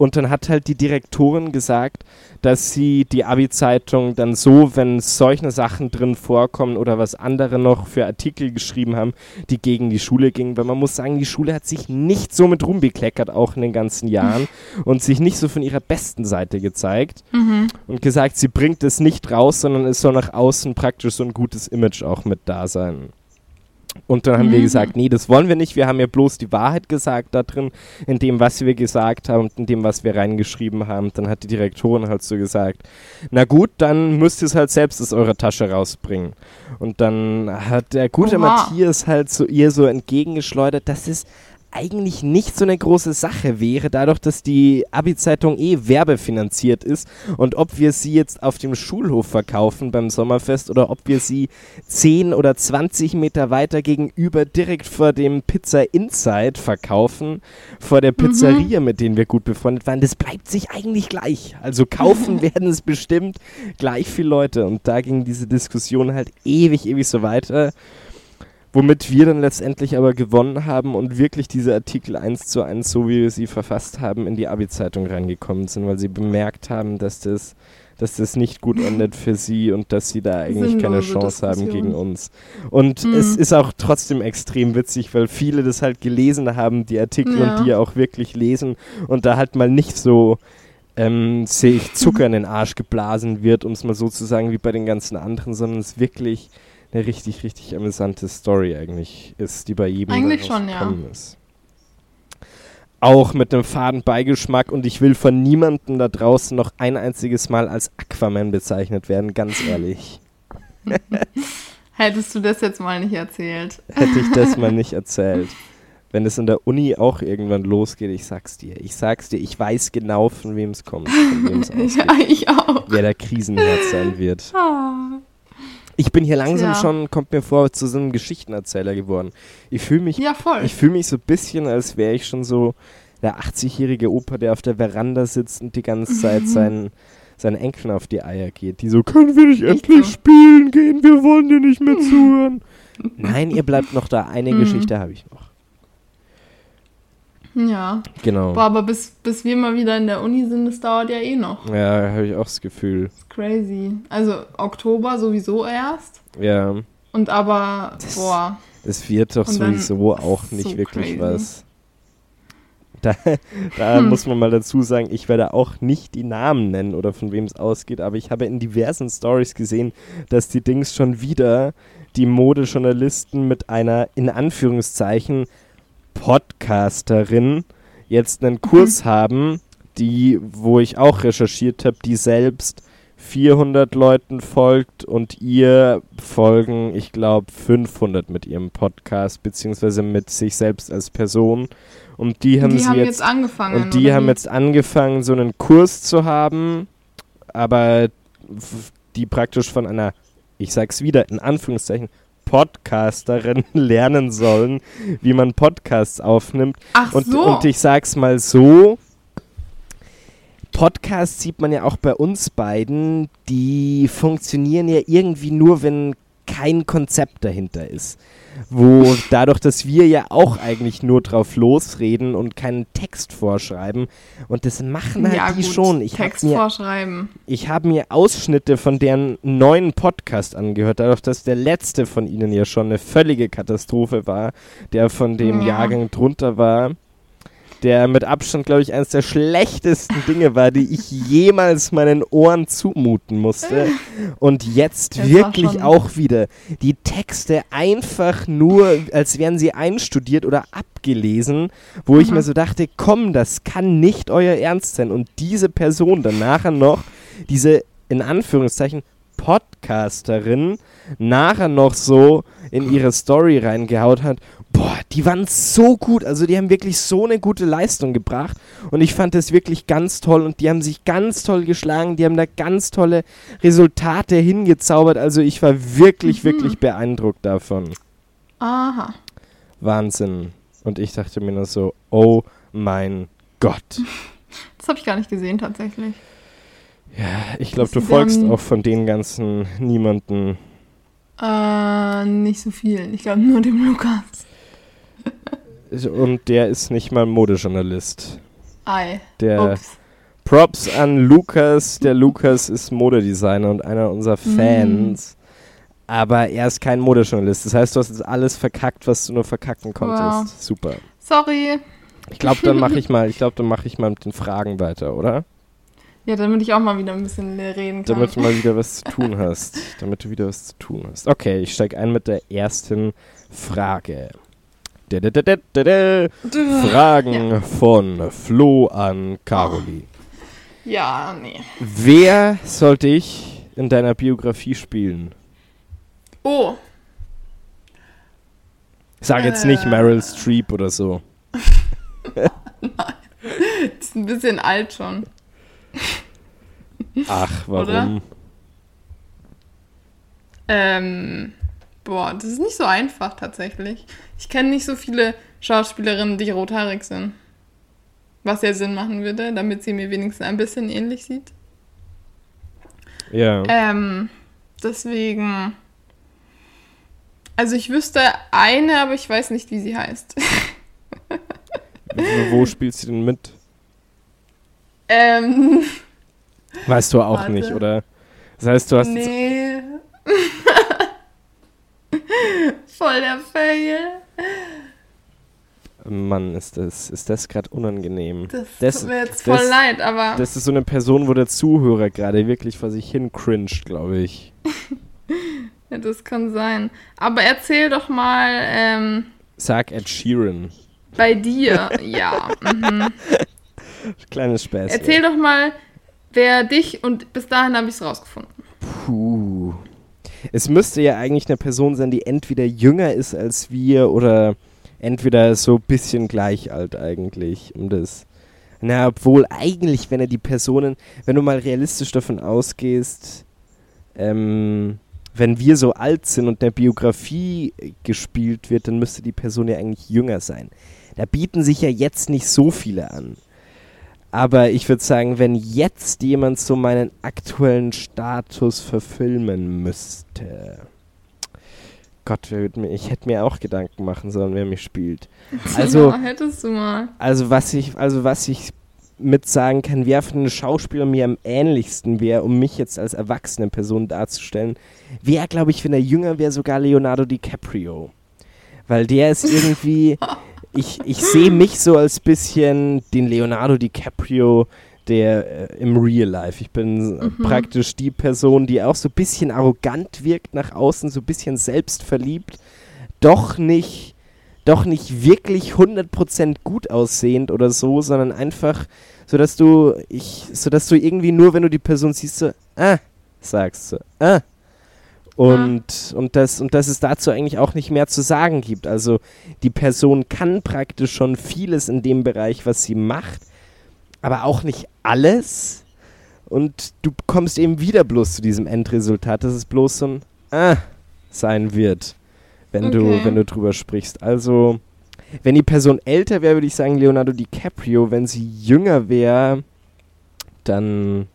Und dann hat halt die Direktorin gesagt, dass sie die Abi-Zeitung dann so, wenn solche Sachen drin vorkommen oder was andere noch für Artikel geschrieben haben, die gegen die Schule gingen, weil man muss sagen, die Schule hat sich nicht so mit rumbekleckert, auch in den ganzen Jahren und sich nicht so von ihrer besten Seite gezeigt Mhm. und gesagt, sie bringt es nicht raus, sondern es soll nach außen praktisch so ein gutes Image auch mit da sein. Und dann haben wir Mhm. gesagt, nee, das wollen wir nicht. Wir haben ja bloß die Wahrheit gesagt da drin, in dem, was wir gesagt haben und in dem, was wir reingeschrieben haben. Dann hat die Direktorin halt so gesagt, na gut, dann müsst ihr es halt selbst aus eurer Tasche rausbringen. Und dann hat der gute Oha. Matthias halt so ihr so entgegengeschleudert, dass es eigentlich nicht so eine große Sache wäre, dadurch, dass die Abi-Zeitung eh werbefinanziert ist und ob wir sie jetzt auf dem Schulhof verkaufen beim Sommerfest oder ob wir sie 10 oder 20 Meter weiter gegenüber direkt vor dem Pizza Inside verkaufen, vor der Pizzeria, mit denen wir gut befreundet waren, das bleibt sich eigentlich gleich. Also kaufen werden es bestimmt gleich viele Leute und da ging diese Diskussion halt ewig, ewig so weiter. Womit wir dann letztendlich aber gewonnen haben und wirklich diese Artikel eins zu eins, so wie wir sie verfasst haben, in die Abi-Zeitung reingekommen sind, weil sie bemerkt haben, dass das, dass das nicht gut endet für sie und dass sie da eigentlich keine Sinnlose Chance haben Diskussion. gegen uns. Und Mhm. es ist auch trotzdem extrem witzig, weil viele das halt gelesen haben, die Artikel Ja. und die auch wirklich lesen und da halt mal nicht so ähm, sich Zucker in den Arsch geblasen wird, um es mal so zu sagen, wie bei den ganzen anderen, sondern es wirklich eine richtig, richtig amüsante Story eigentlich ist, die bei jedem Eigentlich schon, ja. ist. Auch mit einem faden Beigeschmack und ich will von niemandem da draußen noch ein einziges Mal als Aquaman bezeichnet werden, ganz ehrlich. Hättest du das jetzt mal nicht erzählt. Hätte ich das mal nicht erzählt. Wenn es in der Uni auch irgendwann losgeht, ich sag's dir. Ich sag's dir, ich weiß genau, von wem es kommt, von wem es ausgeht. Ja, ich auch. Wer der Krisenherd sein wird. Ah. Ich bin hier langsam Tja. schon, kommt mir vor, zu so einem Geschichtenerzähler geworden. Ich fühle mich, Ja, voll. ich fühle mich so ein bisschen, als wäre ich schon so der 80-jährige Opa, der auf der Veranda sitzt und die ganze Zeit seinen, seinen Enkeln auf die Eier geht. Die so, können wir nicht endlich so? spielen gehen? Wir wollen dir nicht mehr zuhören. Nein, ihr bleibt noch da. Eine Mhm. Geschichte habe ich noch. Ja. Genau. Boah, aber bis, bis wir mal wieder in der Uni sind, das dauert ja eh noch. Ja, habe ich auch das Gefühl. Crazy. Also Oktober sowieso erst. Ja, Und aber, Das- boah. es wird doch sowieso ist auch nicht so wirklich crazy. was. Da, da Hm. muss man mal dazu sagen, ich werde auch nicht die Namen nennen oder von wem es ausgeht, aber ich habe in diversen Stories gesehen, dass die Dings schon wieder die Modejournalisten mit einer in Anführungszeichen Podcasterin jetzt einen Kurs haben, die, wo ich auch recherchiert habe, die selbst 400 Leuten folgt und ihr folgen, ich glaube, 500 mit ihrem Podcast, beziehungsweise mit sich selbst als Person. Und die haben die sie haben jetzt, jetzt angefangen. und die haben wie? jetzt angefangen, so einen Kurs zu haben, aber die praktisch von einer, ich sag's wieder, in Anführungszeichen, Podcasterin lernen sollen, wie man Podcasts aufnimmt. Ach Und, so. und ich sag's mal so: Podcasts sieht man ja auch bei uns beiden, die funktionieren ja irgendwie nur, wenn kein Konzept dahinter ist. Wo dadurch, dass wir ja auch eigentlich nur drauf losreden und keinen Text vorschreiben, und das machen halt ja, die gut. schon. Ich habe Text mir vorschreiben. ich habe mir Ausschnitte von deren neuen Podcast angehört, dadurch, dass der letzte von ihnen ja schon eine völlige Katastrophe war, der von dem Ja. Jahrgang drunter war, der mit Abstand, glaube ich, eines der schlechtesten Dinge war, die ich jemals meinen Ohren zumuten musste. Und jetzt Das wirklich auch wieder die Texte einfach nur, als wären sie einstudiert oder abgelesen, wo ich Mhm. mir so dachte, komm, das kann nicht euer Ernst sein. Und diese Person dann nachher noch diese, in Anführungszeichen, Podcasterin nachher noch so in ihre Story reingehaut hat. Boah, die waren so gut. Also die haben wirklich so eine gute Leistung gebracht. Und ich fand das wirklich ganz toll. Und die haben sich ganz toll geschlagen. Die haben da ganz tolle Resultate hingezaubert. Also ich war wirklich, Mhm. wirklich beeindruckt davon. Aha. Wahnsinn. Und ich dachte mir nur so, oh mein Gott. Das habe ich gar nicht gesehen tatsächlich. Ja, ich glaube, du folgst auch von den ganzen niemanden. Äh, nicht so viel. Ich glaube nur dem Lukas. Und der ist nicht mal Modejournalist. Ei. Der Ups. Props an Lukas. Der Lukas ist Modedesigner und einer unserer Mhm. Fans. Aber er ist kein Modejournalist. Das heißt, du hast jetzt alles verkackt, was du nur verkacken konntest. Wow. Super. Sorry. Ich glaube, dann mache ich mal, ich glaube, dann mache ich mal mit den Fragen weiter, oder? Ja, damit ich auch mal wieder ein bisschen reden kann. Damit du mal wieder was zu tun hast. Damit du wieder was zu tun hast. Okay, ich steige ein mit der ersten Frage. Fragen von Flo an Caroli. Ja, nee. Wer sollte ich in deiner Biografie spielen? Oh, Sag jetzt Äh. nicht Meryl Streep oder so. ist ein bisschen alt schon. Ach, warum? Oder? Ähm, boah, das ist nicht so einfach tatsächlich. Ich kenne nicht so viele Schauspielerinnen, die rothaarig sind. Was ja Sinn machen würde, damit sie mir wenigstens ein bisschen ähnlich sieht. Ja. Ähm, deswegen. Also ich wüsste eine, aber ich weiß nicht, wie sie heißt. Wo, spielst du denn mit? ähm, Weißt du auch Warte. nicht, oder? Das heißt, du hast nee. Voll der Fail. Mann, ist das, ist das gerade unangenehm. Das, Das- tut mir jetzt das- voll leid, aber Das ist so eine Person, wo der Zuhörer gerade wirklich vor sich hin cringed, glaube ich. ja, das kann sein. Aber erzähl doch mal ähm, Sag Ed Sheeran. bei dir. ja. Mhm. Kleines Späßchen. Erzähl doch mal, wer dich und bis dahin habe ich es rausgefunden. Puh. Es müsste ja eigentlich eine Person sein, die entweder jünger ist als wir oder entweder so ein bisschen gleich alt eigentlich. Um das. Na, obwohl eigentlich, wenn er die Personen, wenn du mal realistisch davon ausgehst, ähm, wenn wir so alt sind und der Biografie gespielt wird, dann müsste die Person ja eigentlich jünger sein. Da bieten sich ja jetzt nicht so viele an. Aber ich würde sagen, wenn jetzt jemand so meinen aktuellen Status verfilmen müsste. Gott, ich hätte mir auch Gedanken machen sollen, wer mich spielt. Also, ja, hättest du mal. also was ich, also was ich mit sagen kann, wer von den Schauspielern mir am ähnlichsten wäre, um mich jetzt als erwachsene Person darzustellen, wäre, glaube ich, wenn er jünger wäre, sogar Leonardo DiCaprio. Weil der ist irgendwie, ich, ich sehe mich so als bisschen den Leonardo DiCaprio der äh, im Real Life. Ich bin äh, Mhm. praktisch die Person, die auch so ein bisschen arrogant wirkt nach außen, so ein bisschen selbstverliebt, doch nicht, doch nicht wirklich 100% gut aussehend oder so, sondern einfach, so dass du, ich, so dass du irgendwie nur, wenn du die Person siehst, so, ah, sagst so, ah. Und, und, das, und dass es dazu eigentlich auch nicht mehr zu sagen gibt. Also die Person kann praktisch schon vieles in dem Bereich, was sie macht, aber auch nicht alles. Und du kommst eben wieder bloß zu diesem Endresultat, dass es bloß so ein Ah sein wird, wenn, du, Okay. wenn du drüber sprichst. Also, wenn die Person älter wäre, würde ich sagen Leonardo DiCaprio. Wenn sie jünger wäre, dann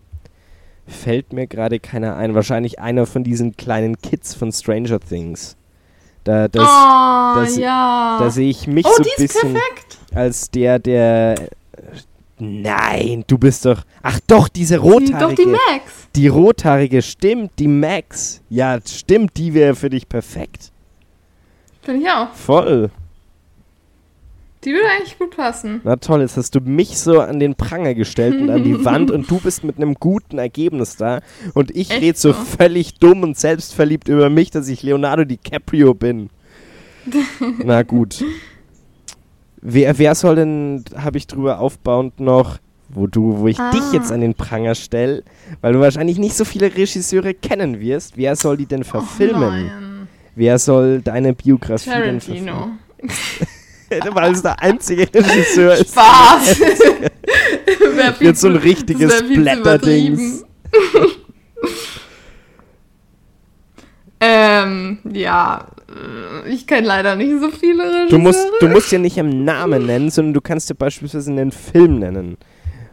fällt mir gerade keiner ein. Wahrscheinlich einer von diesen kleinen Kids von Stranger Things. Da, das, oh, das- ja. da sehe ich mich oh, so die ein ist bisschen perfekt. als der, der. Nein, du bist doch. Ach doch, diese Die, rothaarige. doch die Max. Die rothaarige, stimmt, die Max. Ja, stimmt, die wäre für dich perfekt. Finde ich auch. Voll. Die würde eigentlich gut passen. Na toll, jetzt hast du mich so an den Pranger gestellt und an die Wand und du bist mit einem guten Ergebnis da. Und ich Echt rede so so? völlig dumm und selbstverliebt über mich, dass ich Leonardo DiCaprio bin. Na gut. Wer, wer soll denn, habe ich drüber aufbauend noch, wo du, wo ich Ah. dich jetzt an den Pranger stelle, weil du wahrscheinlich nicht so viele Regisseure kennen wirst. Wer soll die denn verfilmen? Nein. Wer soll deine Biografie denn Tarantino. verfilmen? weil es der einzige Regisseur ist. Spaß! Jetzt so ein richtiges Blätterdings. ähm, ja. äh, Ich kenne leider nicht so viele Regisseure. Du musst, du musst ja nicht im Namen nennen, sondern du kannst ja beispielsweise einen Film nennen.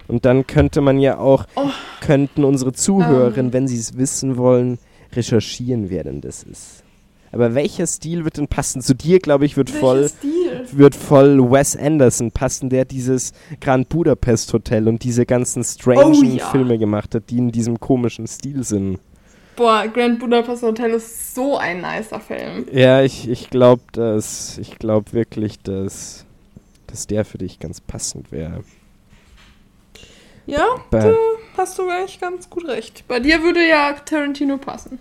Und dann könnte man ja auch, Oh. könnten unsere Zuhörerinnen, Ähm. wenn sie es wissen wollen, recherchieren, wer denn das ist. Aber welcher Stil wird denn passen? Zu dir, glaube ich, wird Welcher voll, Stil? wird voll Wes Anderson passen, der dieses Grand Budapest Hotel und diese ganzen strangen Oh ja. Filme gemacht hat, die in diesem komischen Stil sind. Boah, Grand Budapest Hotel ist so ein nicer Film. Ja, ich, ich glaube, dass ich glaube wirklich, dass, dass der für dich ganz passend wäre. Ja, Bei- da hast du eigentlich ganz gut recht. Bei dir würde ja Tarantino passen.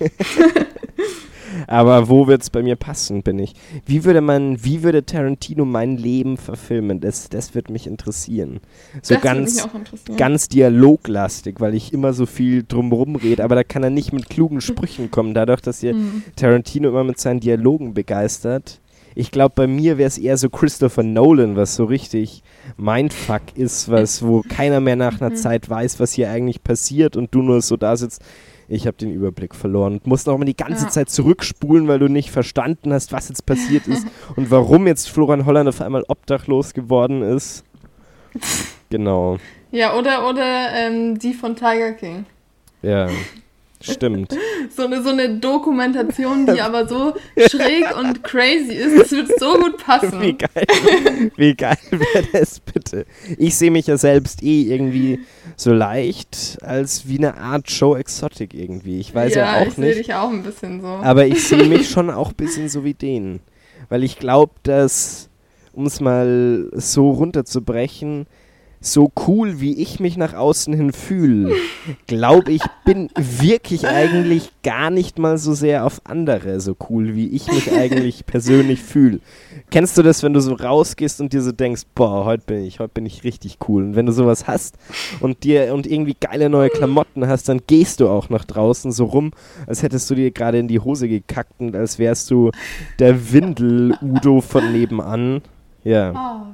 Aber wo wird's bei mir passen, bin ich. Wie würde man, wie würde Tarantino mein Leben verfilmen? Das, das wird mich interessieren. So das ganz, mich auch interessieren. ganz dialoglastig, weil ich immer so viel drumrum rede, aber da kann er nicht mit klugen Sprüchen kommen, dadurch, dass ihr Hm. Tarantino immer mit seinen Dialogen begeistert. Ich glaube, bei mir wäre es eher so Christopher Nolan, was so richtig Mindfuck ist, was, wo keiner mehr nach einer Mhm. Zeit weiß, was hier eigentlich passiert und du nur so da sitzt. Ich habe den Überblick verloren und musst auch mal die ganze Ja. Zeit zurückspulen, weil du nicht verstanden hast, was jetzt passiert ist und warum jetzt Florian Holland auf einmal obdachlos geworden ist. Genau, Ja, oder, oder ähm, die von Tiger King. ja, stimmt. So eine, so eine Dokumentation, die aber so schräg und crazy ist. Das wird so gut Wie passen. geil, wie geil wäre das bitte? Ich sehe mich ja selbst eh irgendwie so leicht als wie eine Art Show Exotic irgendwie. Ich weiß ja, ich auch sehe nicht, dich auch ein bisschen so. aber ich sehe mich schon auch ein bisschen so wie den. Weil ich glaube, dass, um es mal so runterzubrechen, so cool wie ich mich nach außen hin fühle, glaube ich, bin wirklich eigentlich gar nicht mal so sehr auf andere so cool, wie ich mich eigentlich persönlich fühle. Kennst du das, wenn du so rausgehst und dir so denkst, boah, heute bin ich, heute bin ich richtig cool. Und wenn du sowas hast und dir und irgendwie geile neue Klamotten hast, dann gehst du auch nach draußen so rum, als hättest du dir gerade in die Hose gekackt und als wärst du der Windel-Udo von nebenan. Ja. Ah,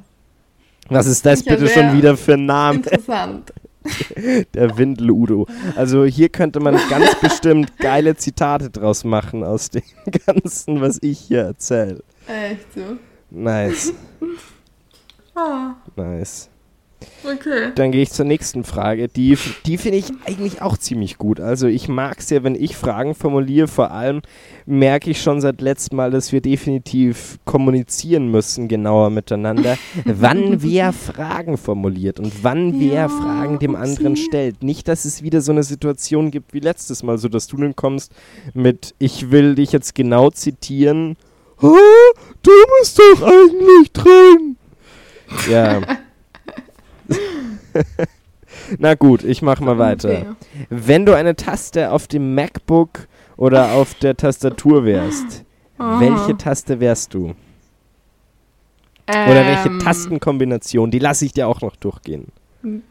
Was ist das bitte schon wieder für ein Name? interessant. Der Windel-Udo. Also hier könnte man ganz bestimmt geile Zitate draus machen aus dem Ganzen, was ich hier erzähle. Echt so. Nice, Ah, nice. Okay. Dann gehe ich zur nächsten Frage. Die, die finde ich eigentlich auch ziemlich gut. Also ich mag es ja, wenn ich Fragen formuliere. Vor allem merke ich schon seit letztem Mal, dass wir definitiv kommunizieren müssen, genauer miteinander, wann wer Fragen formuliert und wann wer Ja, Fragen dem anderen upsie. stellt. Nicht, dass es wieder so eine Situation gibt wie letztes Mal, so dass du dann kommst mit, ich will dich jetzt genau zitieren. "Ah, du bist doch eigentlich dran. Ja. Na gut, ich mach mal weiter. Okay. Wenn du eine Taste auf dem MacBook oder auf der Tastatur wärst, Aha. welche Taste wärst du? Oder welche Ähm, Tastenkombination? Die lasse ich dir auch noch durchgehen.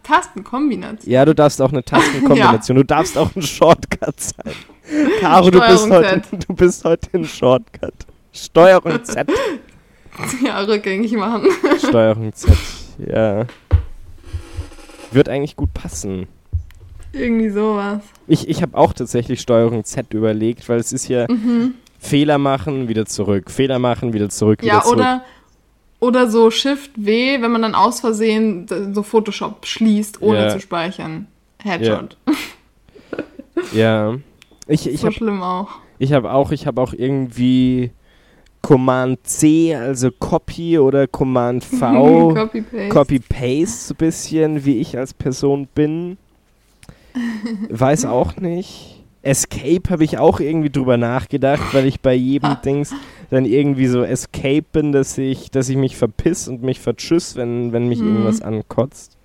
Tastenkombination. Ja, du darfst auch eine Tastenkombination. Du darfst auch ein Shortcut sein. Caro, du bist, heute, du bist heute ein Shortcut. Steuerung Z. Ja, rückgängig machen. Steuerung Z. Ja. Wird eigentlich gut passen. Irgendwie sowas. Ich, ich habe auch tatsächlich Steuerung Z überlegt, weil es ist ja Mhm. Fehler machen, wieder zurück. Fehler machen, wieder zurück, wieder Ja, zurück. oder, oder so Shift W, wenn man dann aus Versehen so Photoshop schließt, ohne Ja. zu speichern. Headshot. Ja. Ich, ich so habe schlimm auch. ich hab auch, ich hab auch irgendwie Command C, also Copy oder Command V. Copy-Paste. Copy-Paste so ein bisschen, wie ich als Person bin. Weiß auch nicht. Escape habe ich auch irgendwie drüber nachgedacht, weil ich bei jedem Dings dann irgendwie so Escape bin, dass ich, dass ich mich verpiss und mich vertschüss, wenn, wenn mich Mhm. irgendwas ankotzt.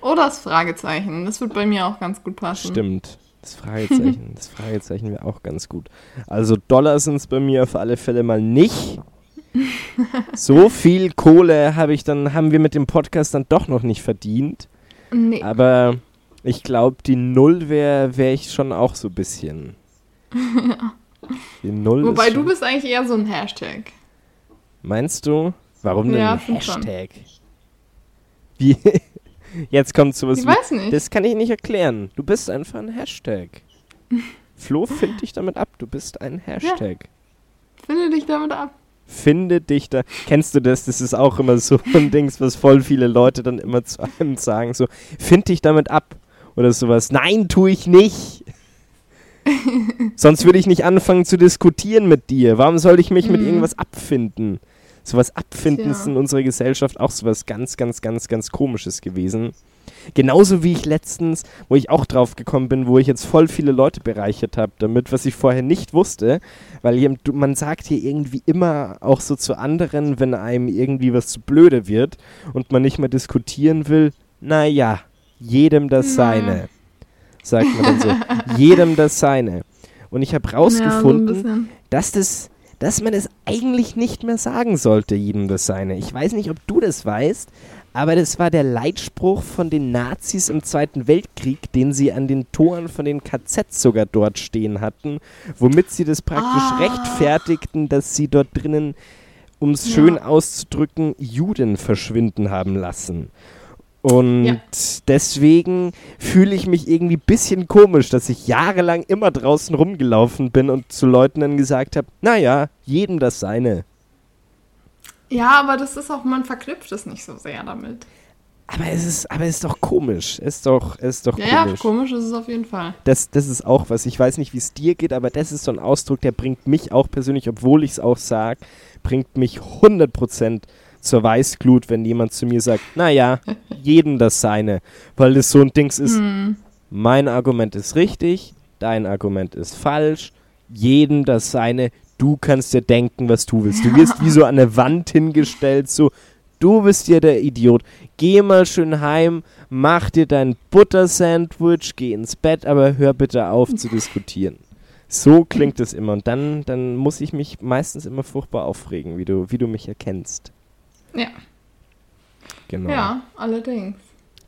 Oder das Fragezeichen. Das wird bei mir auch ganz gut passen. Stimmt. Das Fragezeichen, das Fragezeichen wäre auch ganz gut. Also Dollar sind es bei mir auf alle Fälle mal nicht. So viel Kohle habe ich dann, haben wir mit dem Podcast dann doch noch nicht verdient. Nee. Aber ich glaube, die Null wäre wär ich schon auch so ein bisschen. Die Null Wobei du bist eigentlich eher so ein Hashtag. Meinst du? Warum denn Ja, ein find schon. Hashtag? Wie? Jetzt kommt sowas Ich wie. weiß nicht. Das kann ich nicht erklären. Du bist einfach ein Hashtag. Flo, find dich damit ab. Du bist ein Hashtag. Finde dich damit ab. Finde dich da. Kennst du das? Das ist auch immer so ein Dings, was voll viele Leute dann immer zu einem sagen. So, find dich damit ab. Oder sowas. Nein, tu ich nicht. Sonst würde ich nicht anfangen zu diskutieren mit dir. Warum soll ich mich mit Mhm. irgendwas abfinden? Sowas abfinden ist Tja. in unserer Gesellschaft auch sowas ganz, ganz, ganz, ganz komisches gewesen. Genauso wie ich letztens, wo ich auch drauf gekommen bin, wo ich jetzt voll viele Leute bereichert habe damit, was ich vorher nicht wusste, weil du- man sagt hier irgendwie immer auch so zu anderen, wenn einem irgendwie was zu blöde wird und man nicht mehr diskutieren will, naja, jedem das. Seine. Sagt man dann so. jedem das Seine. Und ich habe Ja, so rausgefunden, dass das, dass man es eigentlich nicht mehr sagen sollte, jedem das Seine. Ich weiß nicht, ob du das weißt, aber das war der Leitspruch von den Nazis im Zweiten Weltkrieg, den sie an den Toren von den KZs sogar dort stehen hatten, womit sie das praktisch Ah. rechtfertigten, dass sie dort drinnen, um es Ja. schön auszudrücken, Juden verschwinden haben lassen. Und Ja. deswegen fühle ich mich irgendwie ein bisschen komisch, dass ich jahrelang immer draußen rumgelaufen bin und zu Leuten dann gesagt habe, naja, jedem das seine. Ja, aber das ist auch, man verknüpft es nicht so sehr damit. Aber es ist, aber es ist doch komisch. Es ist doch, es ist doch Ja, ja, komisch. komisch ist es auf jeden Fall. Das, das ist auch was. Ich weiß nicht, wie es dir geht, aber das ist so ein Ausdruck, der bringt mich auch persönlich, obwohl ich es auch sage, bringt mich 100% zur Weißglut, wenn jemand zu mir sagt, naja, jedem das seine. Weil das so ein Dings ist, Hm. mein Argument ist richtig, dein Argument ist falsch, jedem das seine, du kannst dir denken, was du willst. Du wirst wie so an eine Wand hingestellt, so, du bist ja der Idiot. Geh mal schön heim, mach dir dein Buttersandwich, geh ins Bett, aber hör bitte auf zu diskutieren. So klingt es immer und dann, dann muss ich mich meistens immer furchtbar aufregen, wie du, wie du mich erkennst. Ja. Genau. Ja, allerdings.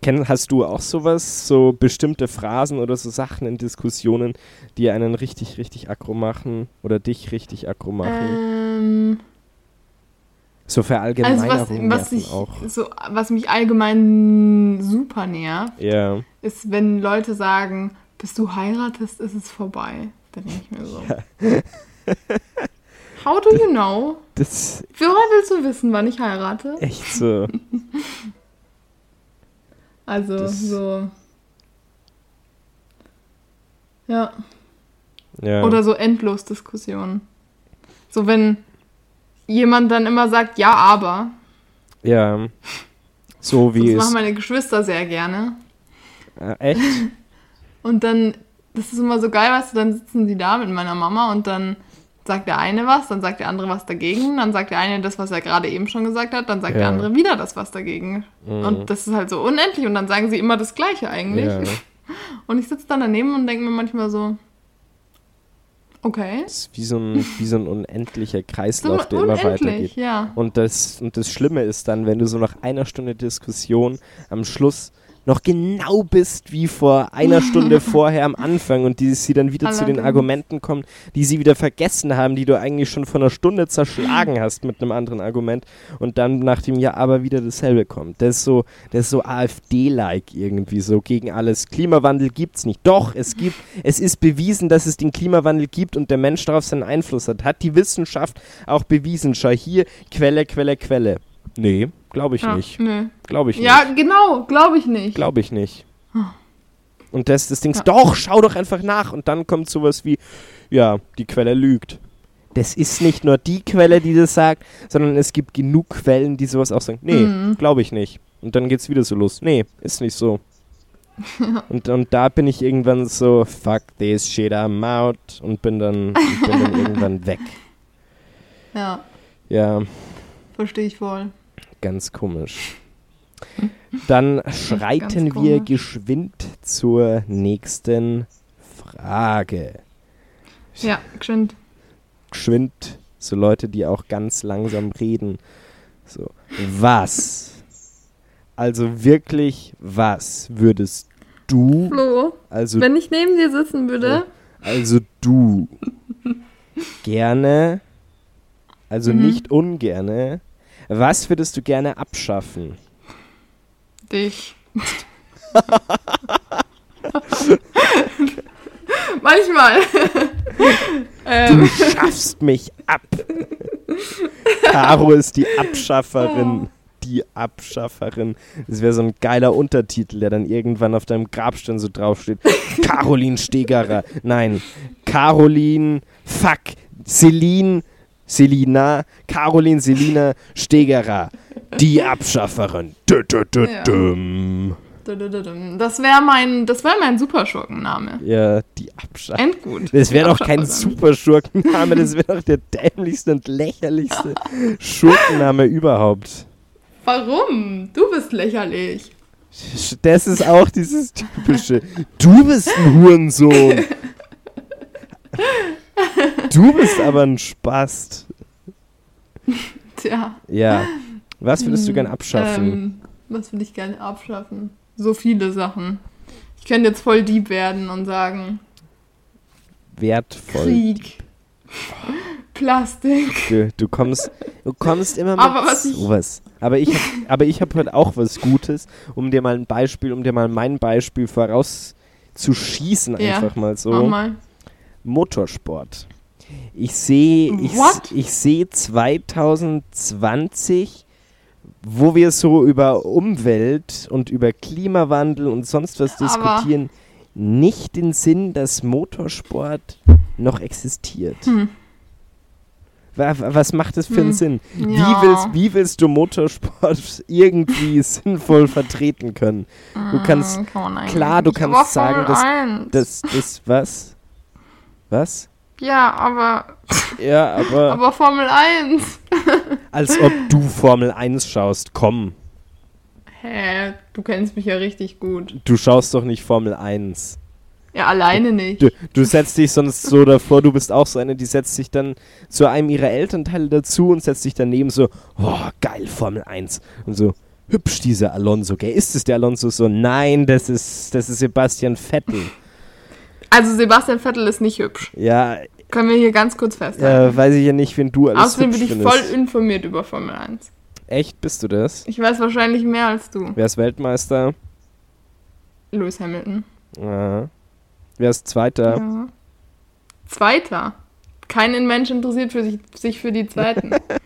Kenn, hast du auch sowas, so bestimmte Phrasen oder so Sachen in Diskussionen, die einen richtig, richtig aggro machen oder dich richtig aggro machen? Ähm, so also was, Verallgemeinerungen was, ich, auch. so, was mich allgemein super nervt, Ja, ist, wenn Leute sagen, bis du heiratest, ist es vorbei. Dann denke ich mir so. How do you know? Das Woher willst du wissen, wann ich heirate? echt so. Also Das- so. Ja. Ja. Oder so Endlos-Diskussionen. So wenn jemand dann immer sagt, ja, aber. ja. So wie Das machen meine Geschwister sehr gerne. Äh, echt? Und dann, das ist immer so geil, weißt du, dann sitzen sie da mit meiner Mama und dann sagt der eine was, dann sagt der andere was dagegen, dann sagt der eine das, was er gerade eben schon gesagt hat, dann sagt der Ja. andere wieder das, was dagegen. Mhm. Und das ist halt so unendlich und dann sagen sie immer das Gleiche eigentlich. Ja. Und ich sitze dann daneben und denke mir manchmal so, okay. Das ist wie so ein, wie so ein unendlicher So Kreislauf, der immer weitergeht. ja. Und das, und das Schlimme ist dann, wenn du so nach einer Stunde Diskussion am Schluss noch genau bist wie vor einer Stunde vorher am Anfang und die, sie dann wieder zu den Allerdings. Argumenten kommen, die sie wieder vergessen haben, die du eigentlich schon vor einer Stunde zerschlagen hast mit einem anderen Argument und dann nach dem Ja aber wieder dasselbe kommt. Das ist so, das ist so AfD-like irgendwie so gegen alles. Klimawandel gibt's nicht. Doch, es gibt, es ist bewiesen, dass es den Klimawandel gibt und der Mensch darauf seinen Einfluss hat. Hat die Wissenschaft auch bewiesen. Schau hier, Quelle, Quelle, Quelle. Nee, glaube ich ja, nicht. Nö. Glaube ich Ja, nicht. genau, glaube ich nicht. Glaube ich nicht. Und das, das Ding, Ja. doch, schau doch einfach nach. Und dann kommt sowas wie, ja, die Quelle lügt. Das ist nicht nur die Quelle, die das sagt, sondern es gibt genug Quellen, die sowas auch sagen. Nee, Mhm. glaube ich nicht. Und dann geht's wieder so los. Nee, ist nicht so. Und, und da bin ich irgendwann so, fuck this shit, I'm out. Und bin dann, und bin dann irgendwann weg. Ja, Ja, verstehe ich voll. ganz komisch. Dann schreiten Ganz wir komisch. geschwind zur nächsten Frage. Ja, geschwind. Geschwind, so Leute, die auch ganz langsam reden. So, was Also wirklich, was würdest du, Flo, also, wenn ich neben dir sitzen würde, also du, gerne, also Mhm. nicht ungerne, was würdest du gerne abschaffen? dich. Manchmal. Du ähm, schaffst mich ab. Caro ist die Abschafferin. Die Abschafferin. Das wäre so ein geiler Untertitel, der dann irgendwann auf deinem Grabstein so draufsteht. Caroline Stegerer. Nein. Caroline, fuck. Celine, Selina, Caroline Selina Stegerer. Die Abschafferin. Dö, dö, dö, Ja. das wäre mein, das wäre mein Superschurkenname. Ja, die Abschafferin. Endgut. Das wäre doch kein. Superschurkenname, das wäre doch der dämlichste und lächerlichste Schurkenname überhaupt. Warum? Du bist lächerlich. Das ist auch dieses typische. Du bist ein Hurensohn. Du bist aber ein Spast. Tja. Ja. Was würdest du gern abschaffen? Ähm, was würde ich gerne abschaffen? So viele Sachen. Ich könnte jetzt voll deep werden und sagen, Wertvoll. Krieg, Plastik. Du, du kommst, du kommst immer mit Aber was sowas. Aber ich, hab, aber ich habe heute auch was Gutes, um dir mal ein Beispiel, um dir mal mein Beispiel vorauszuschießen, Ja, einfach mal Mach so. mal. Motorsport. Ich sehe, ich, ich sehe 2020, wo wir so über Umwelt und über Klimawandel und sonst was Aber- diskutieren, nicht den Sinn, dass Motorsport noch existiert. Hm. Wa- wa- Was macht das für einen Hm. Sinn? Ja. Wie, willst, wie willst du Motorsport irgendwie sinnvoll vertreten können? Du kannst, Mm, kann klar, du kannst sagen, dass- 1. das, das, was? Was? Ja, aber, Ja, aber, aber Formel 1. als ob du Formel 1 schaust. Komm, Hä, du kennst mich ja richtig gut. du schaust doch nicht Formel 1. Ja, alleine nicht. Du, du setzt dich sonst so davor, du bist auch so eine, die setzt sich dann zu einem ihrer Elternteile dazu und setzt sich daneben so, oh, geil, Formel 1. Und so, hübsch dieser Alonso, gell? Ist es der Alonso? So, nein, das ist, das ist Sebastian Vettel. Also Sebastian Vettel ist nicht hübsch. Ja, Können wir hier ganz kurz festhalten. äh, weiß ich ja nicht, wen du alles Außerdem bin ich findest. voll informiert über Formel 1. Echt, bist du das? Ich weiß wahrscheinlich mehr als du. Wer ist Weltmeister? Lewis Hamilton. Ja. Wer ist Zweiter? Ja. Zweiter. Kein Mensch interessiert für sich, sich für die Zweiten.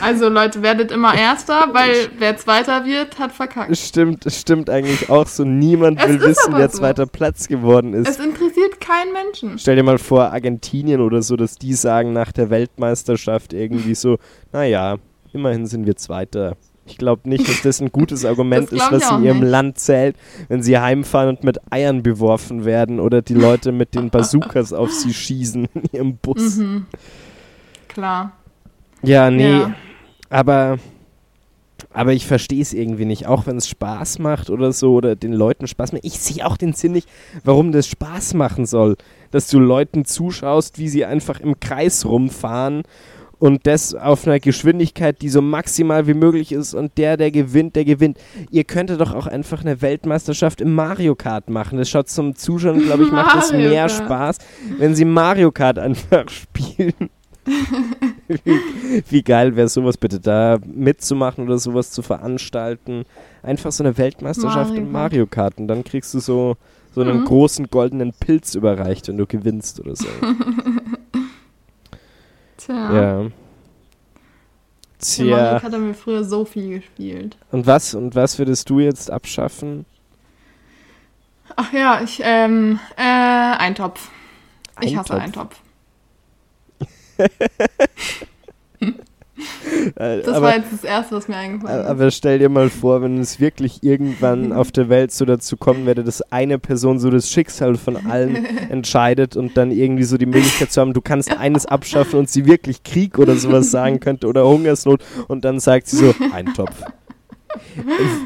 also Leute, werdet immer Erster, weil wer Zweiter wird, hat verkackt. Stimmt, es stimmt eigentlich auch so. Niemand Es will wissen, wer so. zweiter Platz geworden ist. Es interessiert keinen Menschen. Stell dir mal vor, Argentinien oder so, dass die sagen nach der Weltmeisterschaft irgendwie so, naja, immerhin sind wir Zweiter. Ich glaube nicht, dass das ein gutes Argument ist, was in ihrem nicht. Land zählt, wenn sie heimfahren und mit Eiern beworfen werden oder die Leute mit den Bazookas auf sie schießen in ihrem Bus. Mhm. Klar. Ja, nee, Ja. aber, aber ich verstehe es irgendwie nicht. Auch wenn es Spaß macht oder so oder den Leuten Spaß macht. Ich sehe auch den Sinn nicht, warum das Spaß machen soll. Dass du Leuten zuschaust, wie sie einfach im Kreis rumfahren und das auf einer Geschwindigkeit, die so maximal wie möglich ist und der, der gewinnt, der gewinnt. Ihr könntet doch auch einfach eine Weltmeisterschaft im Mario Kart machen. Das schaut zum Zuschauen, glaube ich, macht es mehr. Spaß, wenn sie Mario Kart einfach spielen. Wie, wie geil wäre sowas bitte, da mitzumachen oder sowas zu veranstalten. Einfach so eine Weltmeisterschaft Mario Kart. Mario Kart und dann kriegst du so, so einen Mhm. großen goldenen Pilz überreicht, wenn du gewinnst oder so. Tja. ja. Ja. Mario Tja. Kart haben wir früher so viel gespielt. Und was, und was würdest du jetzt abschaffen? Ach ja, ich, ähm, äh, Eintopf. Ich hasse Eintopf? Äh, Das aber, war jetzt das Erste, was mir eingefallen ist. aber stell dir mal vor, wenn es wirklich irgendwann auf der Welt so dazu kommen werde, dass eine Person so das Schicksal von allen entscheidet und dann irgendwie so die Möglichkeit zu haben, du kannst eines abschaffen und sie wirklich Krieg oder sowas sagen könnte oder Hungersnot und dann sagt sie so, Eintopf.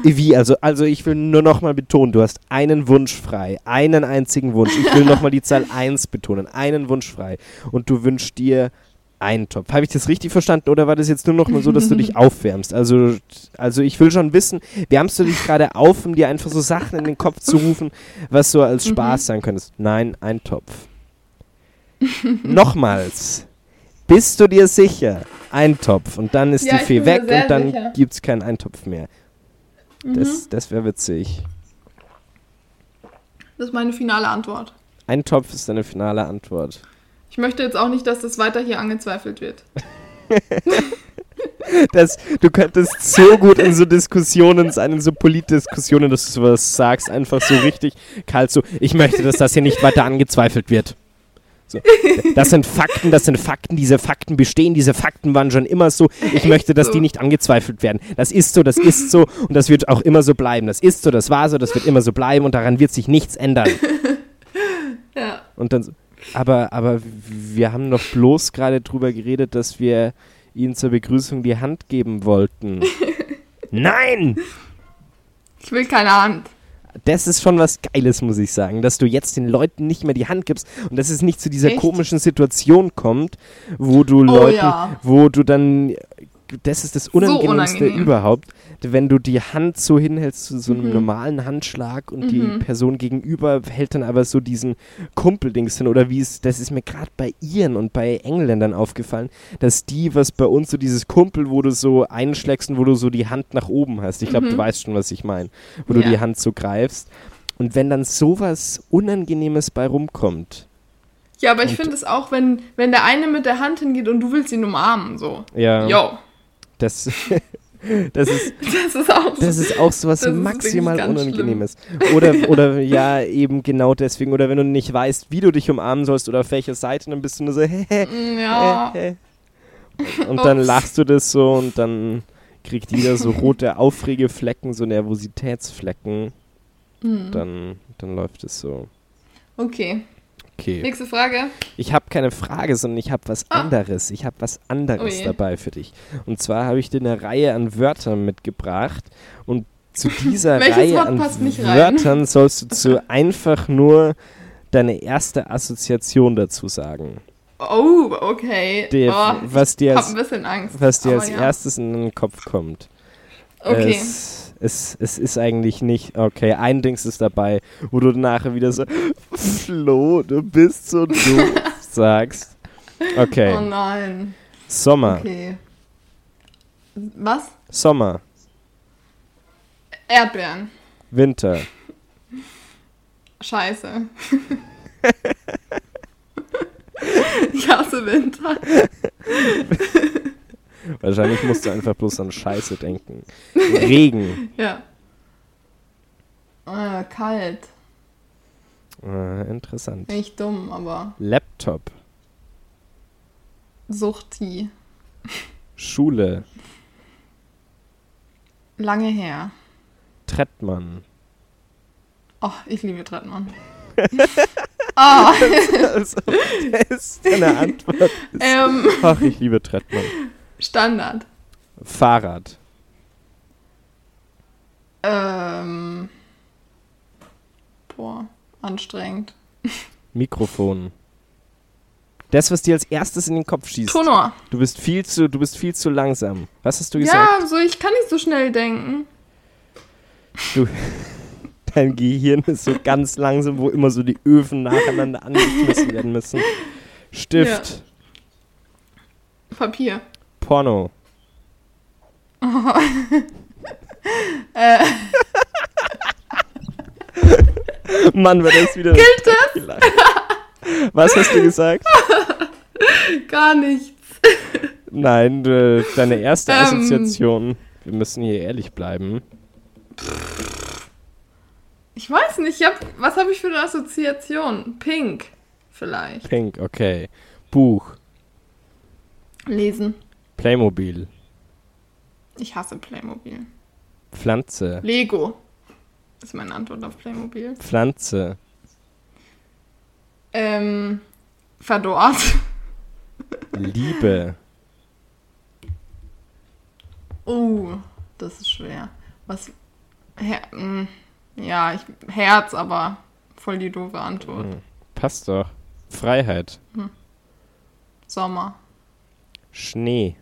Wie, also, also ich will nur nochmal betonen, du hast einen Wunsch frei, einen einzigen Wunsch. Ich will nochmal die Zahl 1 betonen, einen Wunsch frei. Und du wünschst dir Eintopf. Habe ich das richtig verstanden oder war das jetzt nur noch mal so, dass du dich aufwärmst? Also, also ich will schon wissen, wärmst du dich gerade auf, um dir einfach so Sachen in den Kopf zu rufen, was so als Spaß sein könntest? Nein, Eintopf. Nochmals. Bist du dir sicher? Eintopf. Und dann ist Ja, die Fee weg und dann sicher. gibt es keinen Eintopf mehr. Das, das wäre witzig. Das ist meine finale Antwort. Eintopf ist deine finale Antwort. Ich möchte jetzt auch nicht, dass das weiter hier angezweifelt wird. Das, du könntest so gut in so Diskussionen sein, in so Politdiskussionen, dass du sowas sagst, einfach so richtig kalt so, ich möchte, dass das hier nicht weiter angezweifelt wird. So. Das sind Fakten, das sind Fakten, diese Fakten bestehen, diese Fakten waren schon immer so. Ich möchte, dass die nicht angezweifelt werden. Das ist so, das ist so und das wird auch immer so bleiben. Das ist so, das war so, das wird immer so bleiben und daran wird sich nichts ändern. Ja. Und dann aber, aber wir haben doch bloß gerade drüber geredet, dass wir ihnen zur Begrüßung die Hand geben wollten. Nein! Ich will keine Hand. Das ist schon was Geiles, muss ich sagen, dass du jetzt den Leuten nicht mehr die Hand gibst und dass es nicht zu dieser Echt? komischen Situation kommt, wo du Leuten, ja. wo du dann, das ist das Unangenehmste unangenehm. überhaupt, wenn du die Hand so hinhältst zu so einem Mhm. normalen Handschlag und die Mhm. Person gegenüber hält dann aber so diesen Kumpeldings hin oder wie es, das ist mir gerade bei Iren und bei Engländern aufgefallen, dass die, was bei uns so dieses Kumpel, wo du so einschlägst und wo du so die Hand nach oben hast. Ich glaube, du Mhm. weißt schon, was ich meine. Wo du Ja. die Hand so greifst. Und wenn dann sowas Unangenehmes bei rumkommt, Ja, aber ich finde es auch, wenn, wenn der eine mit der Hand hingeht und du willst ihn umarmen, so. ja, Jo, das, das ist das ist auch so. Das ist auch so was Das ist maximal Unangenehmes. Oder, oder ja, eben genau deswegen. Oder wenn du nicht weißt, wie du dich umarmen sollst oder auf welcher Seite, dann bist du nur so, hä, hä, Mm, Ja. hä. Und dann Ups. lachst du das so und dann kriegt jeder so rote Aufregeflecken, so Nervositätsflecken. Hm. Dann, dann läuft es so. Okay. Okay. Nächste Frage. Ich habe keine Frage, sondern ich habe was Ah. anderes. Ich habe was anderes Oh dabei für dich. Und zwar habe ich dir eine Reihe an Wörtern mitgebracht. Und zu dieser Reihe Wort an? Wörtern sollst du zu einfach nur deine erste Assoziation dazu sagen. Oh, okay. Der, oh, was dir als, ein bisschen Angst. was dir als ja. erstes in den Kopf kommt. Okay. Es, es, es ist eigentlich nicht, okay, ein Dings ist dabei, wo du nachher wieder so, Flo, du bist so doof, sagst. Okay, Oh nein. Sommer, Okay. Was? Sommer, Erdbeeren. Winter, Scheiße. ich hasse Winter. wahrscheinlich musst du einfach bloß an Scheiße denken. Regen, Ja. Äh, kalt. äh, interessant. Nicht dumm, aber Laptop, Suchti. Schule, Lange her. Trettmann. Oh, ich liebe Trettmann. Ah, also, das ist deine Antwort. Ist, ähm, ach, ich liebe Trettmann. Standard. Fahrrad, Ähm, boah, anstrengend. Mikrofon. Das, was dir als erstes in den Kopf schießt. Tonor. Du bist viel zu, du bist viel zu langsam. Was hast du gesagt? Ja, so ich kann nicht so schnell denken. Du, dein Gehirn ist so ganz langsam, wo immer so die Öfen nacheinander angeschmissen werden müssen. Stift, Papier. Porno, Äh, Mann, war das wieder. gilt das? Was hast du gesagt? Gar nichts. Nein, du, deine erste Ähm. Assoziation. Wir müssen hier ehrlich bleiben. Ich weiß nicht, ich hab, was habe ich für eine Assoziation? Pink, vielleicht. Pink, okay. Buch, Lesen. Playmobil, Ich hasse Playmobil. Pflanze, Lego ist meine Antwort auf Playmobil. Pflanze, Ähm, verdorrt. Liebe, Oh, das ist schwer. Was? Her mm, ja, ich, Herz, aber voll die doofe Antwort. Hm. passt doch. Freiheit, Sommer. Schnee.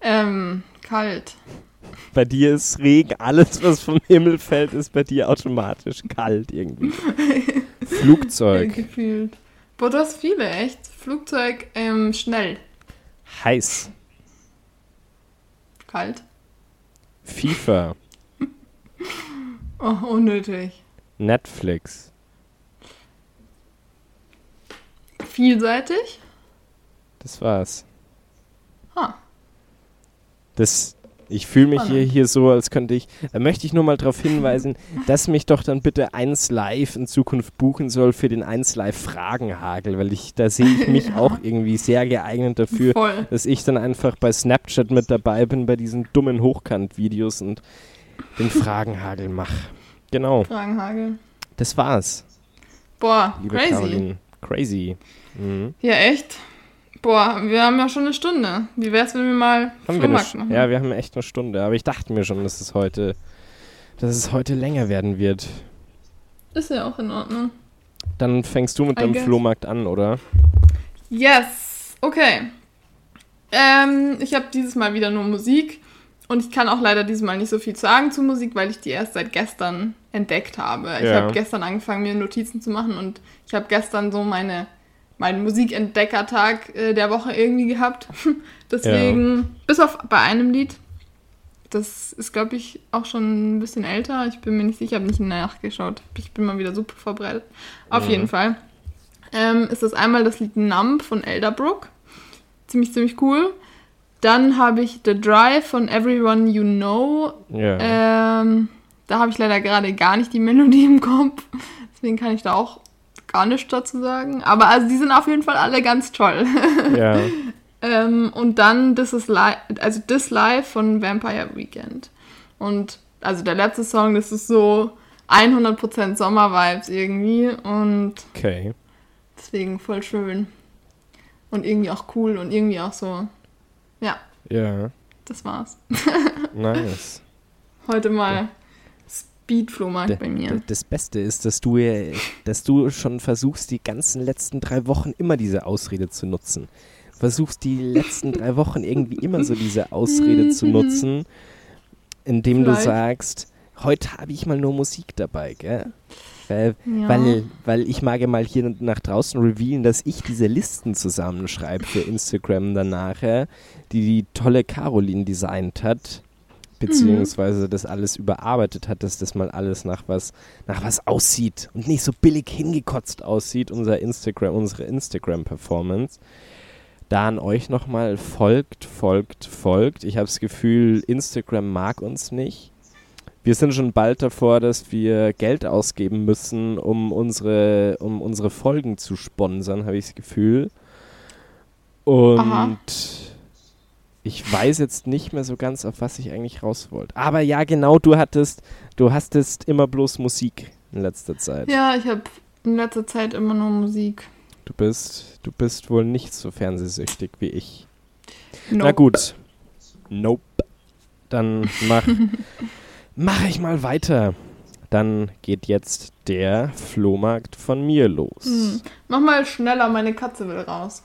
Ähm, kalt. Bei dir ist Regen, alles was vom Himmel fällt, ist bei dir automatisch kalt irgendwie. Flugzeug. Gefühlt. Boah, du hast viele, echt. Flugzeug, ähm, schnell. Heiß. Kalt. FIFA. Oh, unnötig. Netflix. Vielseitig. Das war's. Ha. Das, ich fühle mich hier, Spannend. hier so, als könnte ich. Da möchte ich nur mal darauf hinweisen, dass mich doch dann bitte 1 Live in Zukunft buchen soll für den 1 Live Fragenhagel, weil ich da sehe ich mich auch irgendwie sehr geeignet dafür, Voll. dass ich dann einfach bei Snapchat mit dabei bin bei diesen dummen Hochkant-Videos und den Fragenhagel mache. Genau, Fragenhagel. das war's, Boah, liebe crazy. Caroline. Crazy. Mhm. Ja, echt. Boah, wir haben ja schon eine Stunde. Wie wär's, wenn wir mal Haben wir Flohmarkt Sch- machen? ja, wir haben echt eine Stunde, aber ich dachte mir schon, dass es heute, dass es heute länger werden wird. Ist ja auch in Ordnung. Dann fängst du mit I deinem guess. Flohmarkt an, oder? Yes. Okay. Ähm, ich habe dieses Mal wieder nur Musik. Und ich kann auch leider diesmal nicht so viel sagen zu Musik, weil ich die erst seit gestern entdeckt habe. Ich Ja. habe gestern angefangen, mir Notizen zu machen und ich habe gestern so meine, meinen Musikentdeckertag äh, der Woche irgendwie gehabt. Deswegen, bis auf bei einem Lied, das ist, glaube ich, auch schon ein bisschen älter. Ich bin mir nicht sicher, habe nicht nachgeschaut. Ich bin mal wieder super vorbereitet. Auf Mhm. jeden Fall ähm, ist das einmal das Lied Numb von Elderbrook. Ziemlich, ziemlich cool. Dann habe ich The Drive von Everyone You Know. Ja. Ähm, da habe ich leider gerade gar nicht die Melodie im Kopf. Deswegen kann ich da auch gar nichts dazu sagen. Aber also die sind auf jeden Fall alle ganz toll. ja. ähm, und dann This is Live, also This Live von Vampire Weekend. Und also der letzte Song, das ist so 100% Sommer-Vibes irgendwie. Und Okay. Deswegen voll schön. Und irgendwie auch cool und irgendwie auch so. Ja, Ja. das war's. Nice. Heute mal Speed-Flohmarkt D- bei mir. Das Beste ist, dass du, äh, dass du schon versuchst, die ganzen letzten drei Wochen immer diese Ausrede zu nutzen. Versuchst die letzten drei Wochen irgendwie immer so diese Ausrede zu nutzen, indem du Vielleicht. sagst, heute habe ich mal nur Musik dabei, gell? Weil, Ja. weil, weil ich mag ja mal hier nach draußen revealen, dass ich diese Listen zusammenschreibe für Instagram dann nachher, die die tolle Caroline designt hat, beziehungsweise das alles überarbeitet hat, dass das mal alles nach was, nach was aussieht und nicht so billig hingekotzt aussieht, unser Instagram, unsere Instagram-Performance. Da an euch nochmal folgt, folgt, folgt. Ich habe das Gefühl, Instagram mag uns nicht. Wir sind schon bald davor, dass wir Geld ausgeben müssen, um unsere, um unsere Folgen zu sponsern, habe ich das Gefühl. Und Aha. Ich weiß jetzt nicht mehr so ganz, auf was ich eigentlich raus wollte. Aber ja, genau, du hattest, du hastest immer bloß Musik in letzter Zeit. Ja, ich habe in letzter Zeit immer nur Musik. Du bist, du bist wohl nicht so fernsehsüchtig wie ich. Na Nope. gut. Nope. Dann mach, mach ich mal weiter. Dann geht jetzt der Flohmarkt von mir los. Hm. Mach mal schneller, meine Katze will raus.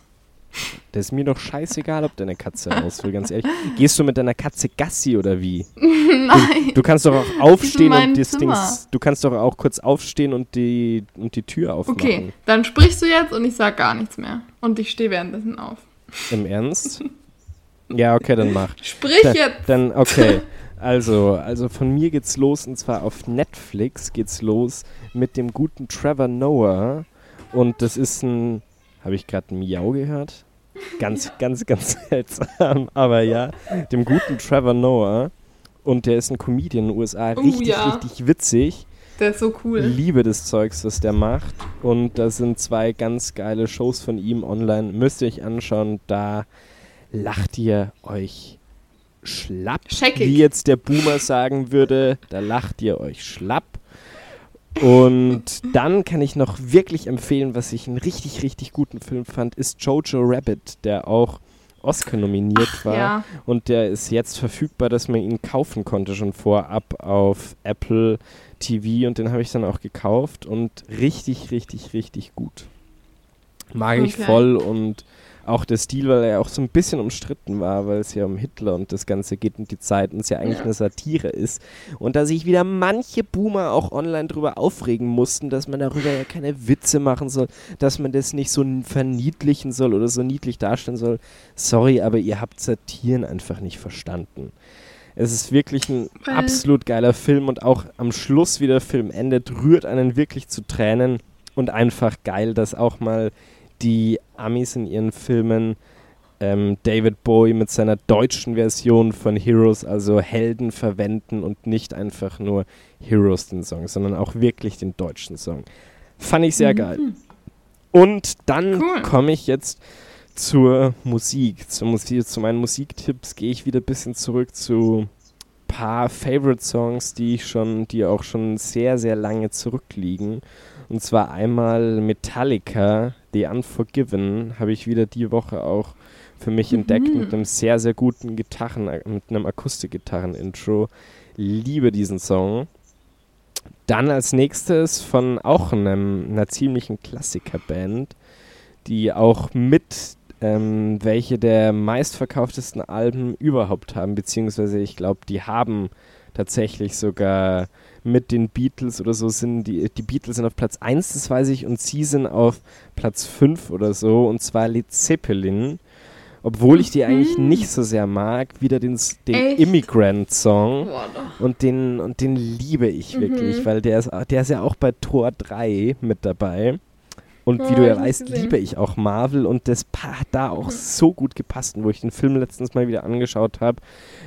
Das ist mir doch scheißegal, ob deine Katze raus will, ganz ehrlich. Gehst du mit deiner Katze Gassi oder wie? Nein. Du kannst doch auch aufstehen und das. Dings, du kannst doch auch kurz aufstehen und die, und die Tür aufmachen. Okay, dann sprichst du jetzt und ich sag gar nichts mehr. Und ich stehe währenddessen auf. Im Ernst? Ja, okay, dann mach. Sprich Dann, jetzt! dann okay. Also, also von mir geht's los und zwar auf Netflix geht's los mit dem guten Trevor Noah und das ist ein, habe ich gerade ein Miau gehört? Ganz, ganz, ganz seltsam, aber ja, dem guten Trevor Noah und der ist ein Comedian in den USA, Oh, richtig, ja. richtig witzig. Der ist so cool. Liebe des Zeugs, was der macht. Und da sind zwei ganz geile Shows von ihm online. Müsst ihr euch anschauen. Da lacht ihr euch schlapp. Scheckig. Wie jetzt der Boomer sagen würde, da lacht ihr euch schlapp. Und dann kann ich noch wirklich empfehlen, was ich einen richtig, richtig guten Film fand, ist Jojo Rabbit, der auch Oscar nominiert war. Ja, Und der ist jetzt verfügbar, dass man ihn kaufen konnte schon vorab auf Apple TV und den habe ich dann auch gekauft und richtig, richtig, richtig gut. Mag ich Okay. voll und auch der Stil, weil er ja auch so ein bisschen umstritten war, weil es ja um Hitler und das Ganze geht und die Zeit und es ja eigentlich Ja. eine Satire ist. Und da sich wieder manche Boomer auch online drüber aufregen mussten, dass man darüber ja keine Witze machen soll, dass man das nicht so verniedlichen soll oder so niedlich darstellen soll. Sorry, aber ihr habt Satiren einfach nicht verstanden. Es ist wirklich ein absolut geiler Film und auch am Schluss, wie der Film endet, rührt einen wirklich zu Tränen und einfach geil, dass auch mal die Amis in ihren Filmen ähm, David Bowie mit seiner deutschen Version von Heroes, also Helden verwenden und nicht einfach nur Heroes den Song, sondern auch wirklich den deutschen Song. Fand ich sehr geil. Und dann Cool. komme ich jetzt zur Musik. Zur Musik, zu meinen Musiktipps gehe ich wieder ein bisschen zurück zu paar Favorite Songs, die ich schon, die auch schon sehr, sehr lange zurückliegen. Und zwar einmal Metallica, The Unforgiven, habe ich wieder die Woche auch für mich entdeckt mit einem sehr, sehr guten Gitarren, mit einem Akustikgitarren-Intro. Liebe diesen Song. Dann als nächstes von auch einem, einer ziemlichen Klassikerband, die auch mit ähm, welche der meistverkauftesten Alben überhaupt haben, beziehungsweise ich glaube, die haben tatsächlich sogar mit den Beatles oder so sind die, die Beatles sind auf Platz 1, das weiß ich, und sie sind auf Platz 5 oder so, und zwar Led Zeppelin. Obwohl ich die eigentlich nicht so sehr mag, wieder den, den? Immigrant-Song. Und den, und den liebe ich wirklich, weil der ist, der ist ja auch bei Tor 3 mit dabei. Und wie Oh, du ja weißt, gesehen. liebe ich auch Marvel und das hat da auch so gut gepasst. Und wo ich den Film letztens mal wieder angeschaut habe,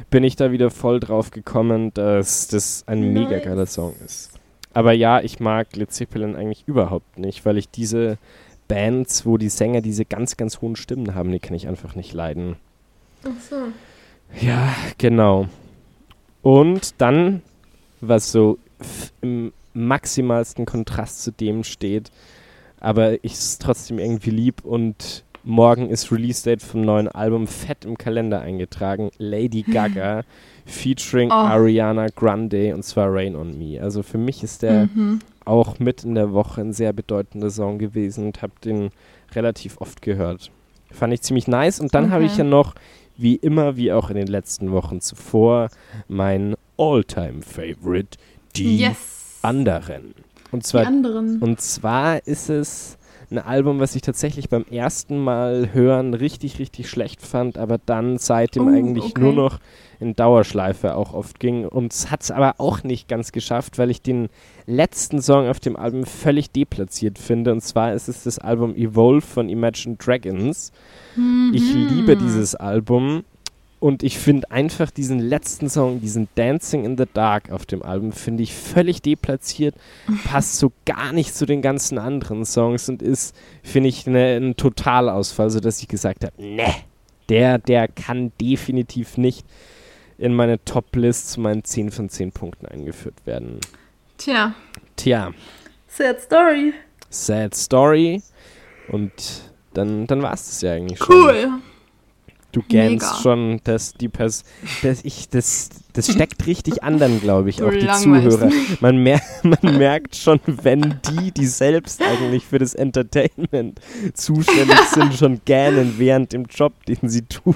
bin ich da wieder voll drauf gekommen, dass das ein mega Nice. geiler Song ist. Aber ja, ich mag Led Zeppelin eigentlich überhaupt nicht, weil ich diese Bands, wo die Sänger diese ganz, ganz hohen Stimmen haben, die kann ich einfach nicht leiden. Ach so. Ja, genau. Und dann, was so im maximalsten Kontrast zu dem steht, aber ich es trotzdem irgendwie lieb und morgen ist Release-Date vom neuen Album fett im Kalender eingetragen. Lady Gaga featuring Oh. Ariana Grande und zwar Rain on Me. Also für mich ist der Mhm. auch mit in der Woche ein sehr bedeutender Song gewesen und habe den relativ oft gehört. Fand ich ziemlich nice. Und dann habe ich Okay. ja noch, wie immer, wie auch in den letzten Wochen zuvor, mein All-Time-Favorite, die Yes. anderen. Und Die zwar, anderen. und zwar ist es ein Album, was ich tatsächlich beim ersten Mal hören richtig, richtig schlecht fand, aber dann seitdem Oh, eigentlich okay. nur noch in Dauerschleife auch oft ging. Und es hat es aber auch nicht ganz geschafft, weil ich den letzten Song auf dem Album völlig deplatziert finde. Und zwar ist es das Album Evolve von Imagine Dragons. Ich Mhm. liebe dieses Album. Und ich finde einfach diesen letzten Song, diesen Dancing in the Dark auf dem Album, finde ich völlig deplatziert, passt so gar nicht zu den ganzen anderen Songs und ist, finde ich, ne, ein Totalausfall, sodass ich gesagt habe, ne, der, der kann definitiv nicht in meine Top-List zu meinen 10 von 10 Punkten eingeführt werden. Tja. Tja, Sad Story. sad story. Und dann, dann war es das ja eigentlich schon. Cool. Du gähnst Mega. schon, dass die Pers dass ich, das, das steckt richtig an dann, glaube ich, Du auch die Zuhörer. Man, mer man merkt schon, wenn die, die selbst eigentlich für das Entertainment zuständig sind, schon gähnen während dem Job, den sie tun.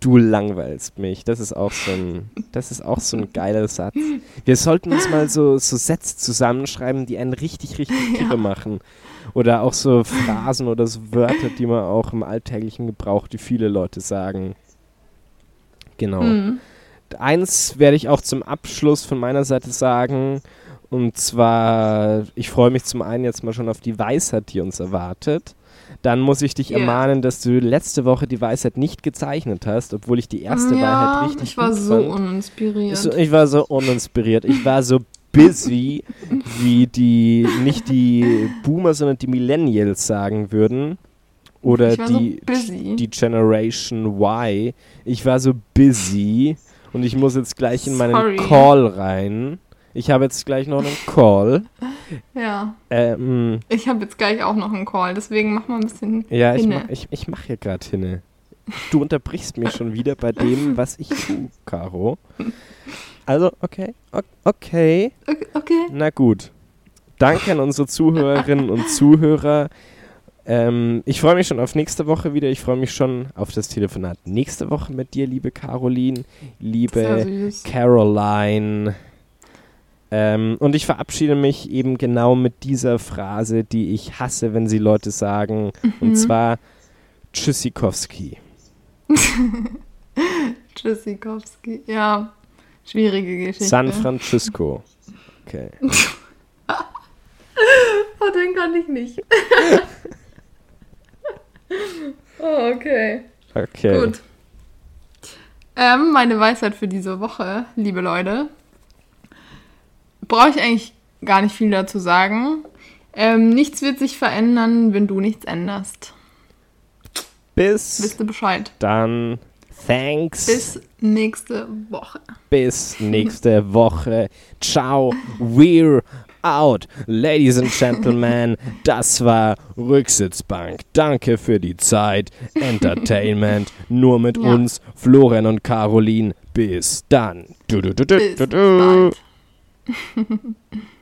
Du langweilst mich. Das ist auch so ein, das ist auch so ein geiler Satz. Wir sollten uns mal so, so Sätze zusammenschreiben, die einen richtig, richtig kirre machen. Oder auch so Phrasen oder so Wörter, die man auch im alltäglichen Gebrauch, die viele Leute sagen. Genau. Mhm. Eins werde ich auch zum Abschluss von meiner Seite sagen. Und zwar, ich freue mich zum einen jetzt mal schon auf die Weisheit, die uns erwartet. Dann muss ich dich Ja. ermahnen, dass du letzte Woche die Weisheit nicht gezeichnet hast, obwohl ich die erste ja, Wahrheit richtig ich war so fand. uninspiriert. So, ich war so uninspiriert. Ich war so busy, wie die, nicht die Boomer, sondern die Millennials sagen würden. Oder war so die, die Generation Y. Ich war so busy und ich muss jetzt gleich in meinen Sorry. Call rein. Ich habe jetzt gleich noch einen Call. ja. Ähm, Ich habe jetzt gleich auch noch einen Call, deswegen mach mal ein bisschen ja, ich, hinne. mach, ich, ich mache hier gerade hinne. Du unterbrichst mich schon wieder bei dem, was ich tue, Caro. Also, okay, okay. Okay. Na gut. Danke an unsere Zuhörerinnen und Zuhörer. Ähm, ich freue mich schon auf nächste Woche wieder. Ich freue mich schon auf das Telefonat nächste Woche mit dir, liebe Caroline, liebe. Caroline. Ähm, und ich verabschiede mich eben genau mit dieser Phrase, die ich hasse, wenn sie Leute sagen. Und Mhm. zwar Tschüssikowski. Tschüssikowski. Ja, schwierige Geschichte. San Francisco. Okay. Oh, den kann ich nicht. oh, okay. Okay. Gut. Ähm, meine Weisheit für diese Woche, liebe Leute, brauche ich eigentlich gar nicht viel dazu sagen. Ähm, nichts wird sich verändern, wenn du nichts änderst. Bis Wisst ihr Bescheid. dann. Thanks. Bis nächste Woche. Bis nächste Woche. Ciao. We're out. Ladies and Gentlemen, das war Rücksitzbank. Danke für die Zeit. Entertainment. Nur mit Ja. uns, Florian und Caroline. Bis dann. Du, du, du, Bis bald.